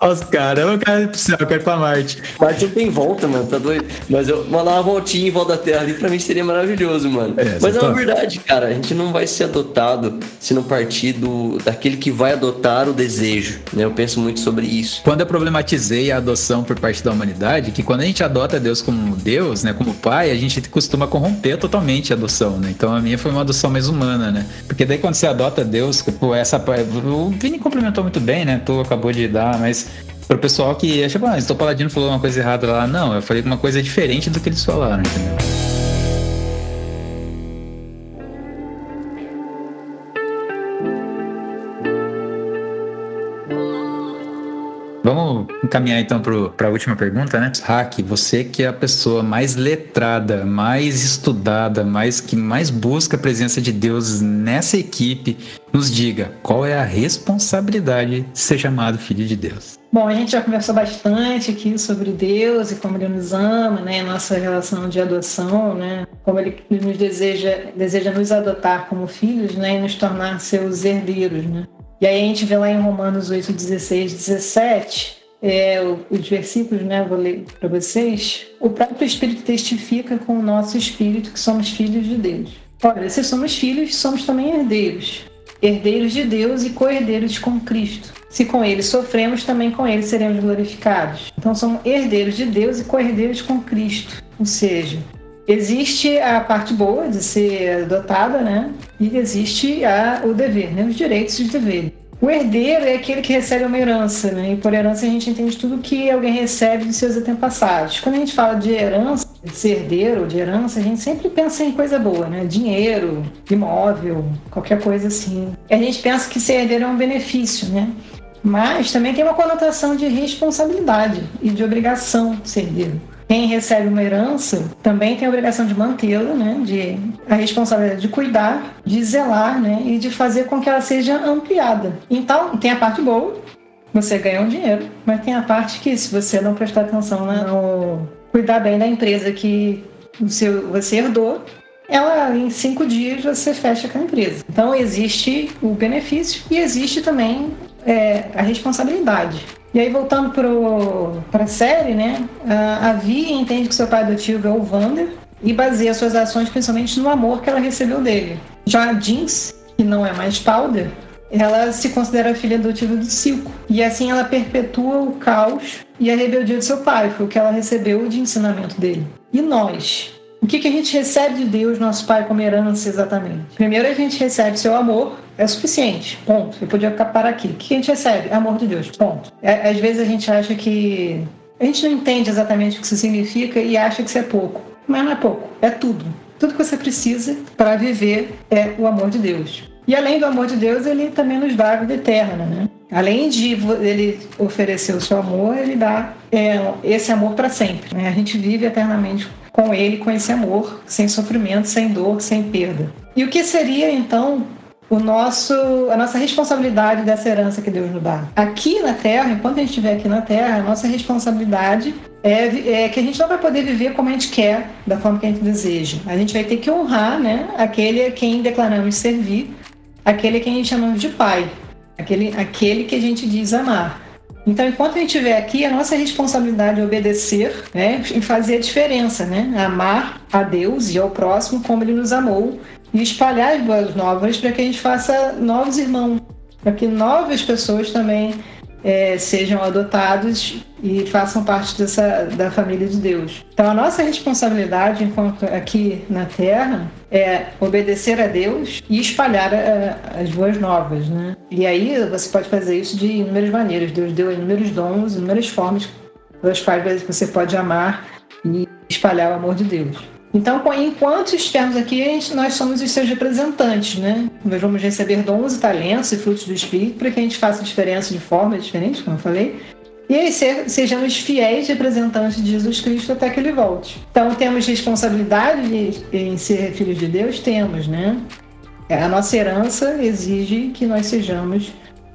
Os caras, eu quero ir pro céu, eu quero ir pra Marte. Marte não tem volta, mano, tá doido? Mas eu mandar uma voltinha em volta da Terra ali pra mim seria maravilhoso, mano. É, Mas é uma verdade, cara. A gente não vai ser adotado se não partir do, daquele que vai adotar o desejo, né? Eu penso muito sobre isso. Quando eu problematizei a adoção por parte da humanidade, que quando a gente adota Deus como Deus, né, como pai, a gente costuma corromper totalmente a adoção, né? Então a minha foi uma adoção mais humana, né? Porque daí quando você adota Deus, pô, essa o Vini complementou muito bem, né? Tu acabou de dar, mas pro pessoal que acha, ah, o Paladino falou uma coisa errada lá. Não, eu falei uma coisa diferente do que eles falaram, entendeu? Vamos encaminhar então para a última pergunta, né? Hack, você que é a pessoa mais letrada, mais estudada, mais que mais busca a presença de Deus nessa equipe, nos diga qual é a responsabilidade de ser chamado filho de Deus. Bom, a gente já conversou bastante aqui sobre Deus e como Ele nos ama, né? Nossa relação de adoção, né? Como Ele nos deseja, deseja nos adotar como filhos, né? E nos tornar seus herdeiros, né? E aí a gente vê lá em Romanos 8, 16, 17, é, os versículos, né? Vou ler para vocês. O próprio Espírito testifica com o nosso espírito que somos filhos de Deus. Olha, se somos filhos, somos também herdeiros. Herdeiros de Deus e co-herdeiros com Cristo. Se com ele sofremos, também com ele seremos glorificados. Então somos herdeiros de Deus e co-herdeiros com Cristo. Ou seja, existe a parte boa de ser adotada, né? E existe a, o dever, né? Os direitos e os deveres. O herdeiro é aquele que recebe uma herança, né? E por herança a gente entende tudo que alguém recebe de seus antepassados. Quando a gente fala de herança, de ser herdeiro, de herança, a gente sempre pensa em coisa boa, né? Dinheiro, imóvel, qualquer coisa assim. E a gente pensa que ser herdeiro é um benefício, né? Mas também tem uma conotação de responsabilidade e de obrigação de ser herdeiro. Quem recebe uma herança também tem a obrigação de mantê-la, né? De a responsabilidade de cuidar, de zelar, né? E de fazer com que ela seja ampliada. Então, tem a parte boa, você ganha um dinheiro, mas tem a parte que, se você não prestar atenção, né? não cuidar bem da empresa que o seu, você herdou, ela em cinco dias você fecha com a empresa. Então existe o benefício e existe também é, a responsabilidade. E aí, voltando para a série, né? A Vi entende que seu pai adotivo é o Vander e baseia suas ações principalmente no amor que ela recebeu dele. Já a Jeans, que não é mais Powder, ela se considera filha adotiva do Silco. E assim ela perpetua o caos e a rebeldia de seu pai. Foi o que ela recebeu de ensinamento dele. E nós? O que, que a gente recebe de Deus, nosso Pai, como herança exatamente? Primeiro, a gente recebe seu amor, é suficiente, ponto. Eu podia parar aqui. O que a gente recebe? Amor de Deus, ponto. É, às vezes a gente acha que. A gente não entende exatamente o que isso significa e acha que isso é pouco. Mas não é pouco, é tudo. Tudo que você precisa para viver é o amor de Deus. E além do amor de Deus, ele também nos dá a vida eterna, né? Além de ele oferecer o seu amor, ele dá é, esse amor para sempre. Né? A gente vive eternamente com ele, com esse amor, sem sofrimento, sem dor, sem perda. E o que seria então o nosso, a nossa responsabilidade dessa herança que Deus nos dá? Aqui na Terra, enquanto a gente estiver aqui na Terra, a nossa responsabilidade é, é, que a gente não vai poder viver como a gente quer, da forma que a gente deseja. A gente vai ter que honrar né, aquele a quem declaramos servir, aquele a quem chamamos de pai, aquele, aquele que a gente diz amar. Então, enquanto a gente estiver aqui, a nossa responsabilidade é obedecer né, e fazer a diferença, né? Amar a Deus e ao próximo como Ele nos amou e espalhar as boas novas para que a gente faça novos irmãos, para que novas pessoas também é, sejam adotados e façam parte dessa, da família de Deus. Então, a nossa responsabilidade, enquanto aqui na Terra, é obedecer a Deus e espalhar a, as boas novas, né? E aí você pode fazer isso de inúmeras maneiras. Deus deu inúmeros dons, inúmeras formas pelas quais você pode amar e espalhar o amor de Deus. Então, enquanto estivermos aqui, nós somos os seus representantes, né? Nós vamos receber dons e talentos e frutos do Espírito para que a gente faça diferença de forma diferente, como eu falei, e aí sejamos fiéis representantes de Jesus Cristo até que ele volte. Então, temos responsabilidade em ser filhos de Deus? Temos, né? A nossa herança exige que nós sejamos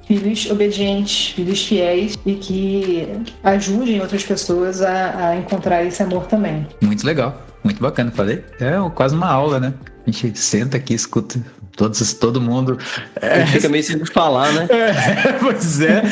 filhos obedientes, filhos fiéis e que ajudem outras pessoas a, a encontrar esse amor também. Muito legal. Muito bacana, falei. É quase uma aula, né? A gente senta aqui, escuta todos, todo mundo. É, a gente fica meio sem falar, né? É, <laughs> pois é,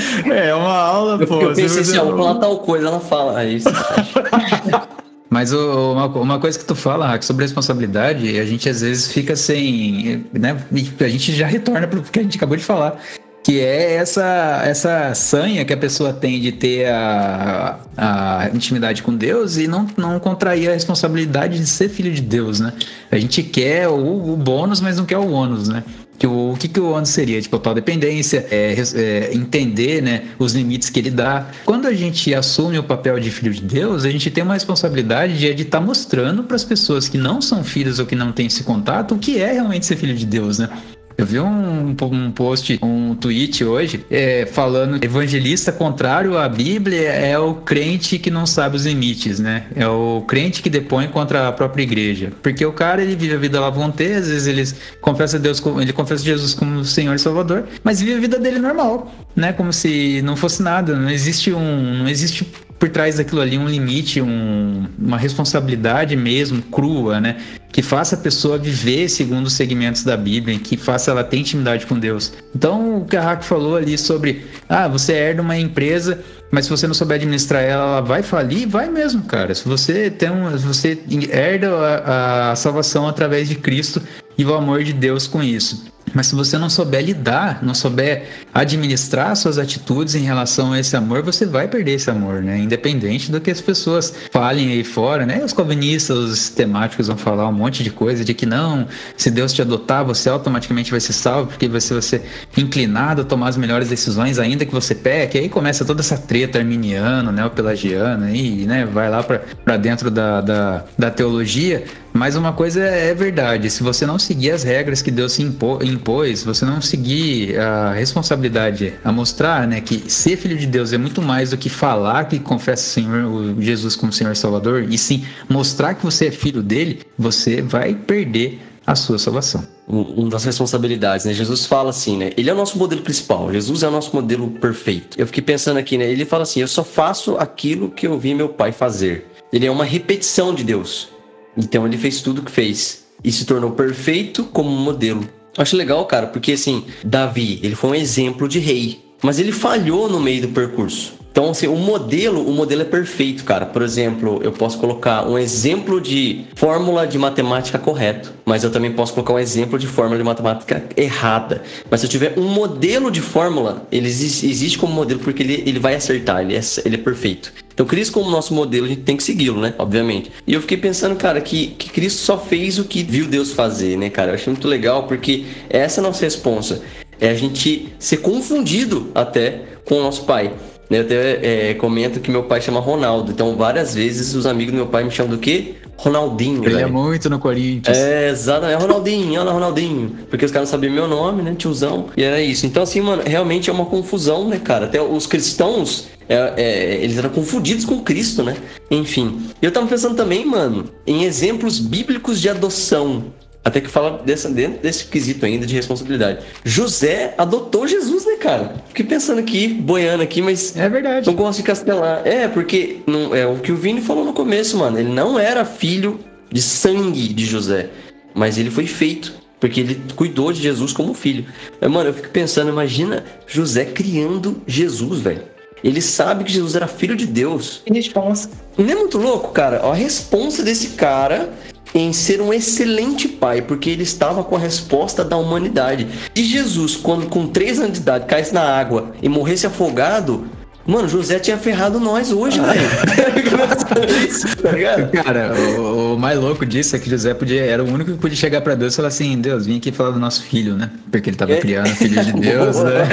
é uma aula, eu, pô. Eu pensei assim, ó, vou falar tal coisa, ela fala. Aí você <laughs> Mas o, uma, uma, coisa que tu fala, Rack, sobre responsabilidade, a gente às vezes fica sem. Né, a gente já retorna para o que a gente acabou de falar que é essa essa sanha que a pessoa tem de ter a, a intimidade com Deus e não, não contrair a responsabilidade de ser filho de Deus, né? A gente quer o, o bônus, mas não quer o ônus, né? Que o, o que, que o ônus seria? Tipo, total dependência, é, é, entender né, os limites que ele dá. Quando a gente assume o papel de filho de Deus, a gente tem uma responsabilidade de estar tá mostrando para as pessoas que não são filhos ou que não têm esse contato o que é realmente ser filho de Deus, né? Eu vi um, um post, um tweet hoje, é, falando evangelista contrário à Bíblia é o crente que não sabe os limites, né? É o crente que depõe contra a própria igreja. Porque o cara, ele vive a vida lavonte, às vezes ele confessa Deus, ele confessa Jesus como Senhor e Salvador, mas vive a vida dele normal, né? Como se não fosse nada. Não existe um, não existe por trás daquilo ali um limite, um, uma responsabilidade mesmo crua, né? Que faça a pessoa viver segundo os segmentos da Bíblia, que faça ela ter intimidade com Deus. Então, o que a Hack falou ali sobre, ah, você herda uma empresa, mas se você não souber administrar ela, ela vai falir, vai mesmo, cara. Se você tem um, você herda a, a salvação através de Cristo e o amor de Deus com isso. Mas se você não souber lidar, não souber administrar suas atitudes em relação a esse amor, você vai perder esse amor, né? Independente do que as pessoas falem aí fora, né? Os calvinistas, os sistemáticos vão falar um monte de coisa de que não, se Deus te adotar, você automaticamente vai ser salvo, porque você vai ser inclinado a tomar as melhores decisões, ainda que você peque. Aí começa toda essa treta arminiana, né? O pelagiana, e né? vai lá para dentro da, da, da teologia. Mas uma coisa é verdade, se você não seguir as regras que Deus se impôs, você não seguir a responsabilidade a mostrar né, que ser filho de Deus é muito mais do que falar que confessa o Senhor, Jesus como Senhor Salvador, e sim mostrar que você é filho dele, você vai perder a sua salvação. Uma das responsabilidades, né? Jesus fala assim, né? Ele é o nosso modelo principal. Jesus é o nosso modelo perfeito. Eu fiquei pensando aqui, né? Ele fala assim: Eu só faço aquilo que eu vi meu pai fazer. Ele é uma repetição de Deus. Então ele fez tudo o que fez. e se tornou perfeito como modelo. Acho legal, cara, porque assim, Davi, ele foi um exemplo de rei, mas ele falhou no meio do percurso. Então, assim, o modelo, o modelo é perfeito, cara. Por exemplo, eu posso colocar um exemplo de fórmula de matemática correto, mas eu também posso colocar um exemplo de fórmula de matemática errada. Mas se eu tiver um modelo de fórmula, ele existe como modelo porque ele, ele vai acertar, ele é, ele é perfeito. Então, Cristo como nosso modelo, a gente tem que segui-lo, né? Obviamente. E eu fiquei pensando, cara, que, que Cristo só fez o que viu Deus fazer, né, cara? Eu achei muito legal porque essa é a nossa resposta. É a gente ser confundido até com o nosso Pai. Eu até é, comento que meu pai chama Ronaldo. Então, várias vezes os amigos do meu pai me chamam do quê? Ronaldinho. Ele é muito no Corinthians. É, exatamente. É Ronaldinho, olha Ronaldinho. Porque os caras não sabiam meu nome, né? Tiozão. E era isso. Então, assim, mano, realmente é uma confusão, né, cara? Até os cristãos, é, é, eles eram confundidos com Cristo, né? Enfim. Eu tava pensando também, mano, em exemplos bíblicos de adoção. Até que fala dessa, dentro desse quesito ainda de responsabilidade. José adotou Jesus, né, cara? Fiquei pensando aqui, boiando aqui, mas. É verdade. Não gosto de castelar. É, porque não, é o que o Vini falou no começo, mano. Ele não era filho de sangue de José, mas ele foi feito. Porque ele cuidou de Jesus como filho. Mas, mano, eu fico pensando, imagina José criando Jesus, velho. Ele sabe que Jesus era filho de Deus. Que responsa. Não é muito louco, cara? A responsa desse cara em ser um excelente pai, porque ele estava com a resposta da humanidade. E Jesus, quando com três anos de idade caísse na água e morresse afogado, Mano, José tinha ferrado nós hoje, ah, velho. <laughs> tá Cara, o, o, mais louco disso é que José podia, era o único que podia chegar pra Deus e falar assim: Deus, vim aqui falar do nosso filho, né? Porque ele tava é. criando filho de <laughs> Deus, né?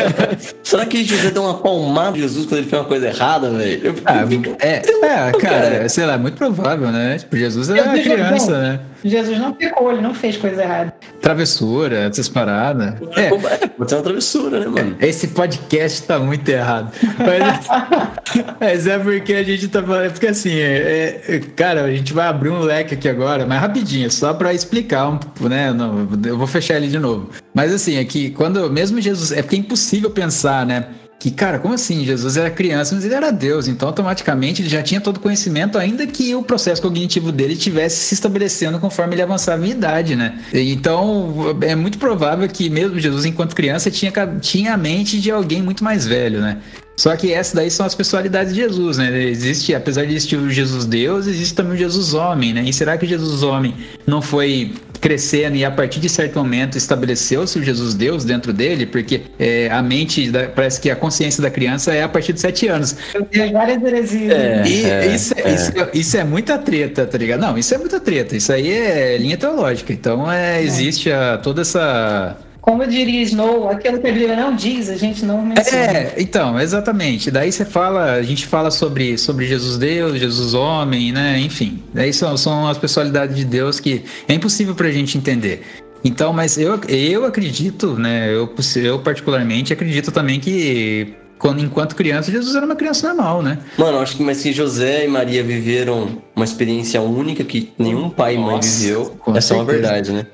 Será que José deu uma palmada de Jesus quando ele fez uma coisa errada, velho? Ah, é, é, cara, cara, sei lá, muito provável, né? Tipo, Jesus era criança, né? Jesus não pecou, ele não fez coisa errada. Travessura, essas paradas. É, é, pode ser uma travessura, né, mano? Esse podcast tá muito errado. Mas, <laughs> mas é porque a gente tá falando. É porque assim, é, é, cara, a gente vai abrir um leque aqui agora, mas rapidinho, só pra explicar, um, né? Não, eu vou fechar ele de novo. Mas assim, é que quando mesmo Jesus. É porque é impossível pensar, né? que, cara, como assim? Jesus era criança, mas ele era Deus, então automaticamente ele já tinha todo conhecimento, ainda que o processo cognitivo dele tivesse se estabelecendo conforme ele avançava em idade, né? Então é muito provável que mesmo Jesus, enquanto criança, tinha, tinha a mente de alguém muito mais velho, né? Só que essas daí são as personalidades de Jesus, né? Existe, apesar de existir o Jesus Deus, existe também o Jesus homem, né? E será que o Jesus homem não foi crescendo e a partir de certo momento estabeleceu-se o Jesus Deus dentro dele? Porque é, a mente, da, parece que a consciência da criança é a partir de sete anos. Eu tenho várias heresias. É, e é, isso, é. Isso, isso, é muita treta, tá ligado? Não, isso é muita treta. Isso aí é linha teológica. Então é, existe a, toda essa como diria Snow, aquilo que a Bíblia não diz, a gente não menciona. É, então, exatamente. Daí você fala, a gente fala sobre, sobre Jesus Deus, Jesus homem, né? Enfim, daí são, são as personalidades de Deus que é impossível pra gente entender. Então, mas eu, eu acredito, né? Eu, eu particularmente acredito também que quando, enquanto criança, Jesus era uma criança normal, né? Mano, acho que mas que José e Maria viveram uma experiência única que nenhum pai e mãe viveu. Essa é uma verdade, né?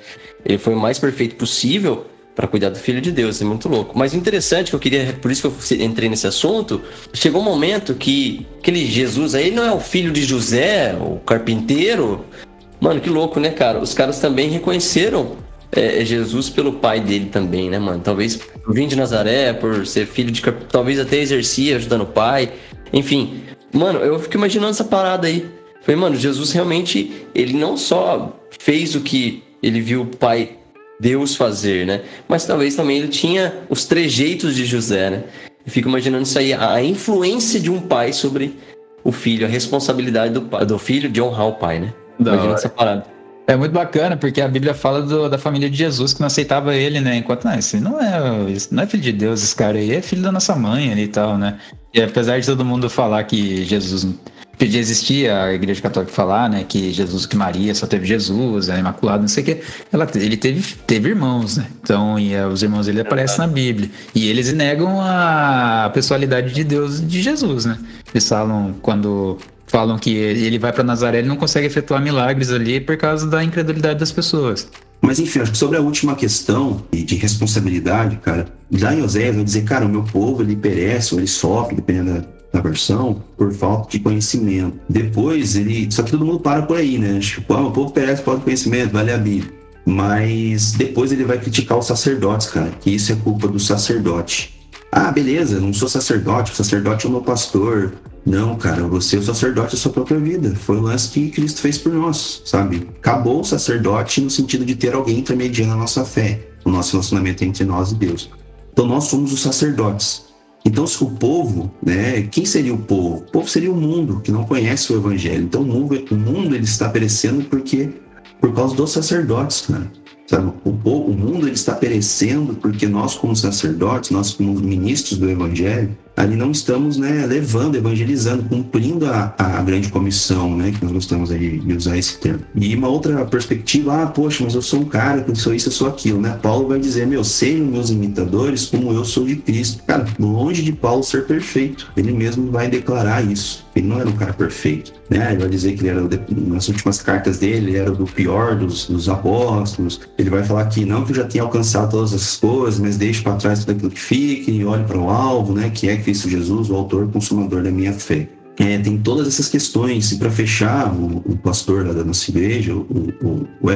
Ele foi o mais perfeito possível, para cuidar do filho de Deus, é muito louco. Mas o interessante que eu queria, por isso que eu entrei nesse assunto, chegou um momento que aquele Jesus aí não é o filho de José, o carpinteiro. Mano, que louco, né, cara? Os caras também reconheceram é, Jesus pelo pai dele também, né, mano? Talvez por vir de Nazaré, por ser filho de talvez até exercia ajudando o pai. Enfim, mano, eu fico imaginando essa parada aí. Falei, mano, Jesus realmente, ele não só fez o que ele viu o pai Deus fazer, né? Mas talvez também ele tinha os trejeitos de José, né? Eu fico imaginando isso aí, a influência de um pai sobre o filho, a responsabilidade do, pai, do filho de honrar o pai, né? Imagina essa parada. É muito bacana, porque a Bíblia fala do, da família de Jesus que não aceitava ele, né? Enquanto, não, esse não é, esse não é filho de Deus, esse cara aí é filho da nossa mãe ali e tal, né? E apesar de todo mundo falar que Jesus podia existir a igreja católica falar, né, que Jesus, que Maria só teve Jesus, é imaculado, não sei o que, ela, ele teve, teve irmãos, né, então e, uh, os irmãos dele aparecem na Bíblia, e eles negam a pessoalidade de Deus de Jesus, né, eles falam, quando falam que ele vai para Nazaré, ele não consegue efetuar milagres ali por causa da incredulidade das pessoas. Mas enfim, acho que sobre a última questão de responsabilidade, cara, lá em Oséias dizer, cara, o meu povo ele perece ou ele sofre, dependendo da versão, por falta de conhecimento. Depois ele. Só que todo mundo para por aí, né? Tipo, ah, o povo perece falta de conhecimento, vai ler a Bíblia. Mas depois ele vai criticar os sacerdotes, cara, que isso é culpa do sacerdote. Ah, beleza, não sou sacerdote, o sacerdote é o meu pastor. Não, cara, você é o sacerdote da sua própria vida. Foi o lance que Cristo fez por nós, sabe? Acabou o sacerdote no sentido de ter alguém intermediando a nossa fé, o nosso relacionamento entre nós e Deus. Então nós somos os sacerdotes. Então, se o povo, né, quem seria o povo? O povo seria o mundo que não conhece o evangelho. Então, o mundo, o mundo ele está perecendo porque por causa dos sacerdotes, cara. Sabe? O, o mundo ele está perecendo porque nós, como sacerdotes, nós, como ministros do evangelho, ali não estamos né, levando, evangelizando, cumprindo a, a grande comissão, né, que nós gostamos aí de usar esse termo. E uma outra perspectiva, ah, poxa, mas eu sou um cara que sou isso, eu sou aquilo, né? Paulo vai dizer, meu, sejam meus imitadores como eu sou de Cristo. Cara, longe de Paulo ser perfeito, ele mesmo vai declarar isso. Ele não era um cara perfeito, né? Ele vai dizer que ele era, nas últimas cartas dele, ele era do pior dos, dos apóstolos. Ele vai falar que não que já tenha alcançado todas as coisas, mas deixe para trás tudo aquilo que fique e olhe para o alvo, né? Que é Cristo Jesus, o autor consumador da minha fé. É, tem todas essas questões. E para fechar, o, o, pastor da nossa igreja, o, o, o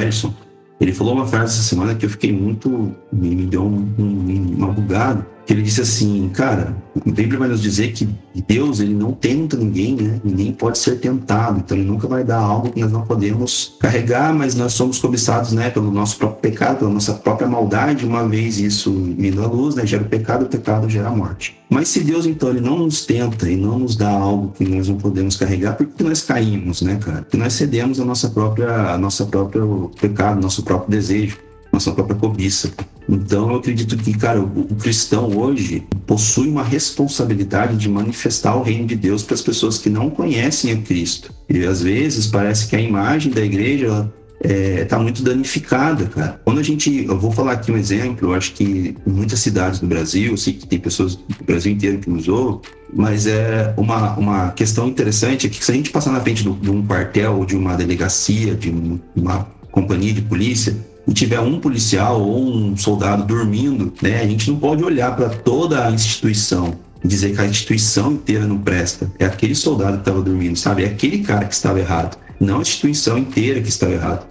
ele falou uma frase essa semana que eu fiquei muito. me, me deu um, um, uma bugada que ele disse assim, cara, a Bíblia vai nos dizer que Deus ele não tenta ninguém, né? Ninguém pode ser tentado, então ele nunca vai dar algo que nós não podemos carregar, mas nós somos cobiçados, né, pelo nosso próprio pecado, pela nossa própria maldade. Uma vez isso vindo à luz, né, gera o pecado, o pecado gera a morte. Mas se Deus então ele não nos tenta e não nos dá algo que nós não podemos carregar, por que nós caímos, né, cara? Porque nós cedemos a nossa própria, a nossa própria pecado, nosso próprio desejo nossa própria cobiça. Então eu acredito que, cara, o, cristão hoje possui uma responsabilidade de manifestar o reino de Deus para as pessoas que não conhecem a Cristo. E às vezes parece que a imagem da igreja está é, tá muito danificada, cara. Quando a gente, eu vou falar aqui um exemplo, eu acho que em muitas cidades do Brasil, eu sei que tem pessoas do Brasil inteiro que nos ouvem, mas é uma, uma questão interessante é que se a gente passar na frente de um quartel, de uma delegacia, de uma companhia de polícia, e tiver um policial ou um soldado dormindo, né, a gente não pode olhar para toda a instituição dizer que a instituição inteira não presta. É aquele soldado que estava dormindo, sabe? É aquele cara que estava errado, não a instituição inteira que estava errada.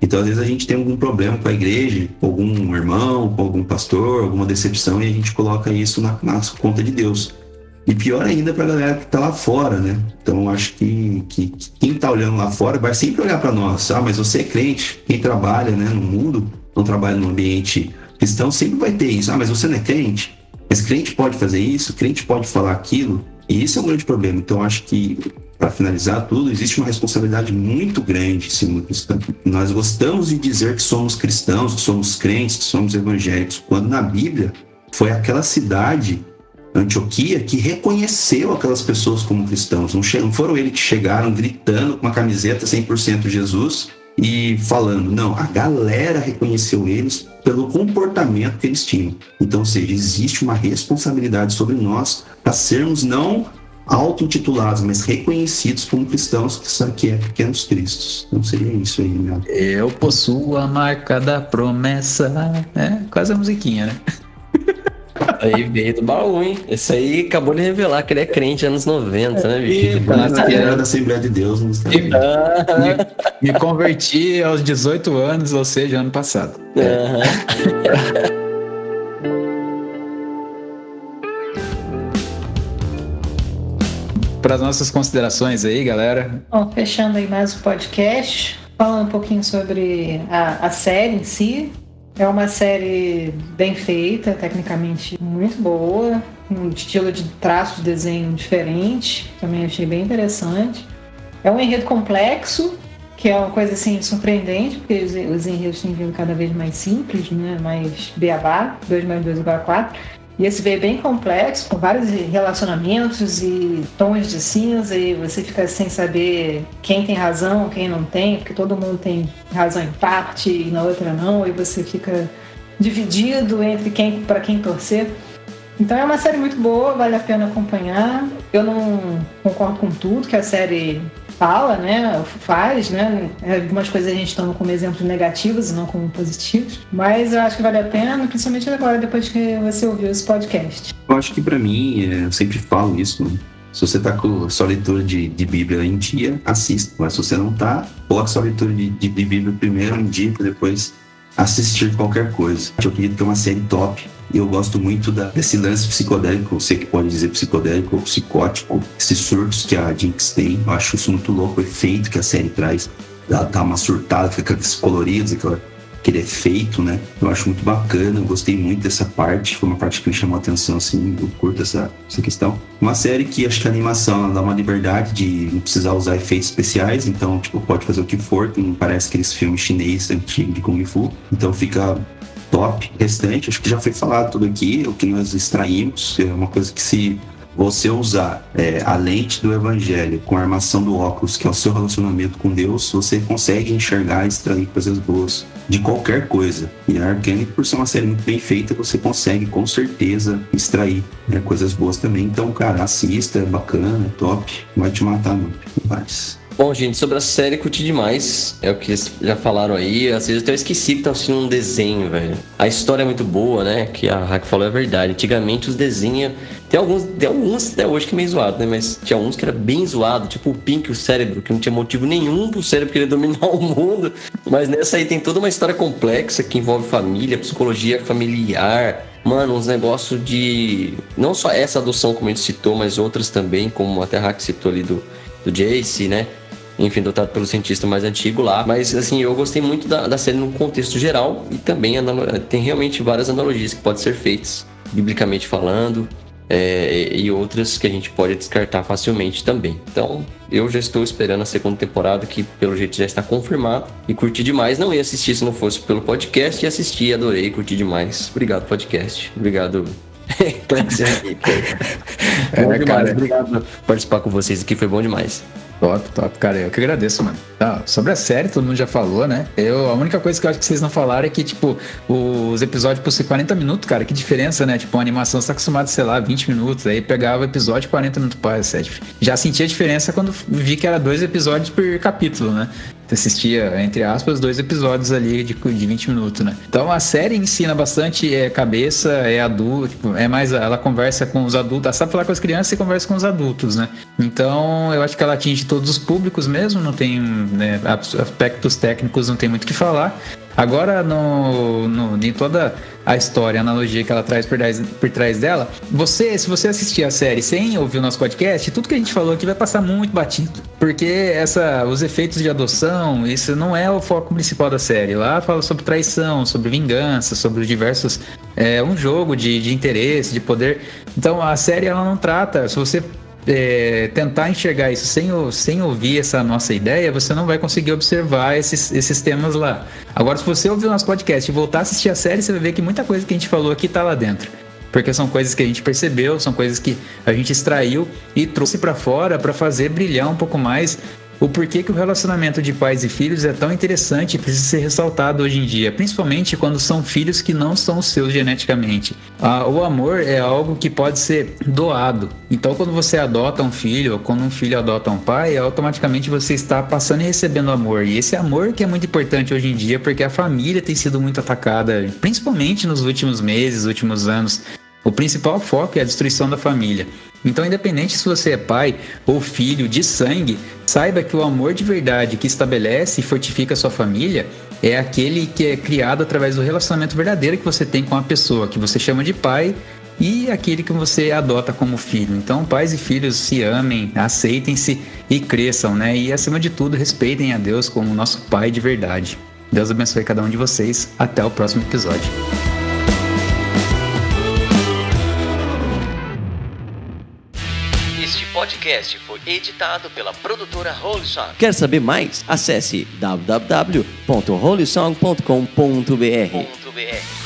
Então, às vezes, a gente tem algum problema com a igreja, com algum irmão, com algum pastor, alguma decepção, e a gente coloca isso na, na conta de Deus. E pior ainda para a galera que está lá fora, né? Então acho que, que, que quem está olhando lá fora vai sempre olhar para nós. Ah, mas você é crente. Quem trabalha né, no mundo, não trabalha no ambiente cristão, sempre vai ter isso. Ah, mas você não é crente. Mas crente pode fazer isso, crente pode falar aquilo. E isso é um grande problema. Então acho que, para finalizar tudo, existe uma responsabilidade muito grande em cima do cristão. Nós gostamos de dizer que somos cristãos, que somos crentes, que somos evangélicos, quando na Bíblia foi aquela cidade Antioquia que reconheceu aquelas pessoas como cristãos. Não, foram eles que chegaram gritando com uma camiseta 100% Jesus e falando. Não, a galera reconheceu eles pelo comportamento que eles tinham. Então, ou seja, existe uma responsabilidade sobre nós para sermos não auto-intitulados, mas reconhecidos como cristãos que são que é pequenos cristos. Então seria isso aí, meu. Eu possuo a marca da promessa. É quase a musiquinha, né? Aí veio do baú, hein? Esse aí acabou de revelar que ele é crente anos 90, né, bicho? Parece que era da Assembleia de Deus. <laughs> Não me, me, me converti aos 18 anos, ou seja, ano passado. Uhum. Para as nossas considerações aí, galera. Bom, fechando aí mais o podcast, falando um pouquinho sobre a, a série em si, é uma série bem feita, tecnicamente muito boa, um estilo de traço de desenho diferente, também achei bem interessante. É um enredo complexo, que é uma coisa assim surpreendente, porque os, os enredos têm vindo cada vez mais simples, né? mais beabá, 2 mais 2 igual a 4. E esse veio bem complexo, com vários relacionamentos e tons de cinza, e você fica sem saber quem tem razão, quem não tem, porque todo mundo tem razão em parte e na outra não, e você fica dividido entre quem para quem torcer. Então é uma série muito boa, vale a pena acompanhar. Eu não concordo com tudo que a série fala, né, faz, né, algumas coisas a gente toma como exemplos negativos e não como positivos, mas eu acho que vale a pena, principalmente agora, depois que você ouviu esse podcast. Eu acho que para mim, é, eu sempre falo isso, né? Se você tá com sua leitura de, de Bíblia em dia, assista. Mas se você não tá, coloque sua leitura de, de, de Bíblia primeiro em dia, para depois assistir qualquer coisa. Eu acredito que é uma série top. Eu gosto muito da, desse lance psicodélico, você que pode dizer psicodélico ou psicótico, esses surtos que a Jinx tem. Eu acho isso muito louco, o efeito que a série traz. Ela dá uma surtada, fica com aqueles coloridos, aquela aquele efeito, né? Eu acho muito bacana, eu gostei muito dessa parte, foi uma parte que me chamou a atenção, assim, eu curto essa, essa questão. Uma série que acho que a animação dá uma liberdade de não precisar usar efeitos especiais, então, tipo, pode fazer o que for, não parece aqueles filmes chinês antigos de Kung Fu, então fica top. Restante, acho que já foi falado tudo aqui, o que nós extraímos, é uma coisa que se você usar é, a lente do evangelho com a armação do óculos, que é o seu relacionamento com Deus, você consegue enxergar e extrair coisas boas de qualquer coisa. E a Arcane, por ser uma série muito bem feita, você consegue com certeza extrair né, coisas boas também. Então, cara, assista, é bacana, é top, não vai te matar não. Mas Bom, gente, sobre a série curti demais. É o que eles já falaram aí. Às vezes eu até esqueci que tava assistindo um desenho, velho. A história é muito boa, né? Que a Hack falou é verdade. Antigamente os desenhos. Tem alguns, tem alguns até hoje que é meio zoado, né? Mas tinha uns que era bem zoado, tipo o Pink, o cérebro, que não tinha motivo nenhum pro cérebro querer dominar <laughs> o mundo. Mas nessa aí tem toda uma história complexa que envolve família, psicologia familiar. Mano, uns negócios de. Não só essa adoção, como a gente citou, mas outras também, como até a Hack citou ali do, do Jace, né? Enfim, dotado pelo cientista mais antigo lá. Mas, assim, eu gostei muito da, da série no contexto geral e também tem realmente várias analogias que podem ser feitas, biblicamente falando, é, e outras que a gente pode descartar facilmente também. Então, eu já estou esperando a segunda temporada, que pelo jeito já está confirmado, e curti demais. Não ia assistir se não fosse pelo podcast, e assisti, adorei, curti demais. Obrigado, podcast. Obrigado. <laughs> É, bom demais, cara. obrigado por participar com vocês aqui, foi bom demais. Top, top, cara. Eu que agradeço, mano. Tá, sobre a série, todo mundo já falou, né? Eu, a única coisa que eu acho que vocês não falaram é que, tipo, os episódios por ser 40 minutos, cara, que diferença, né? Tipo, a animação você tá acostumado, sei lá, 20 minutos, aí pegava episódio 40 minutos para 7. Já senti a diferença quando vi que era dois episódios por capítulo, né? Assistia, entre aspas, dois episódios ali de, de 20 minutos, né? Então a série ensina bastante é, cabeça, é adulto, tipo, é mais. Ela conversa com os adultos, ela sabe falar com as crianças e conversa com os adultos, né? Então eu acho que ela atinge todos os públicos mesmo, não tem né, aspectos técnicos, não tem muito o que falar. Agora, no, no, em toda a história, a analogia que ela traz por trás, por trás dela, você, se você assistir a série sem ouvir o nosso podcast, tudo que a gente falou aqui vai passar muito batido. Porque essa, os efeitos de adoção, isso não é o foco principal da série. Lá fala sobre traição, sobre vingança, sobre diversos. É um jogo de, de interesse, de poder. Então a série ela não trata. Se você é, tentar enxergar isso sem, sem ouvir essa nossa ideia, você não vai conseguir observar esses, esses temas lá. Agora, se você ouvir o nosso podcast e voltar a assistir a série, você vai ver que muita coisa que a gente falou aqui está lá dentro. Porque são coisas que a gente percebeu, são coisas que a gente extraiu e trouxe para fora para fazer brilhar um pouco mais o porquê que o relacionamento de pais e filhos é tão interessante e precisa ser ressaltado hoje em dia, principalmente quando são filhos que não são seus geneticamente. Ah, o amor é algo que pode ser doado. Então, quando você adota um filho, ou quando um filho adota um pai, automaticamente você está passando e recebendo amor. E esse amor que é muito importante hoje em dia, porque a família tem sido muito atacada, principalmente nos últimos meses, últimos anos. O principal foco é a destruição da família. Então, independente se você é pai ou filho de sangue, saiba que o amor de verdade que estabelece e fortifica sua família é aquele que é criado através do relacionamento verdadeiro que você tem com a pessoa, que você chama de pai, e aquele que você adota como filho. Então, pais e filhos se amem, aceitem-se e cresçam, né? E acima de tudo, respeitem a Deus como nosso pai de verdade. Deus abençoe cada um de vocês. Até o próximo episódio. Podcast foi editado pela produtora Holy Song. Quer saber mais? Acesse www.holysong.com.br.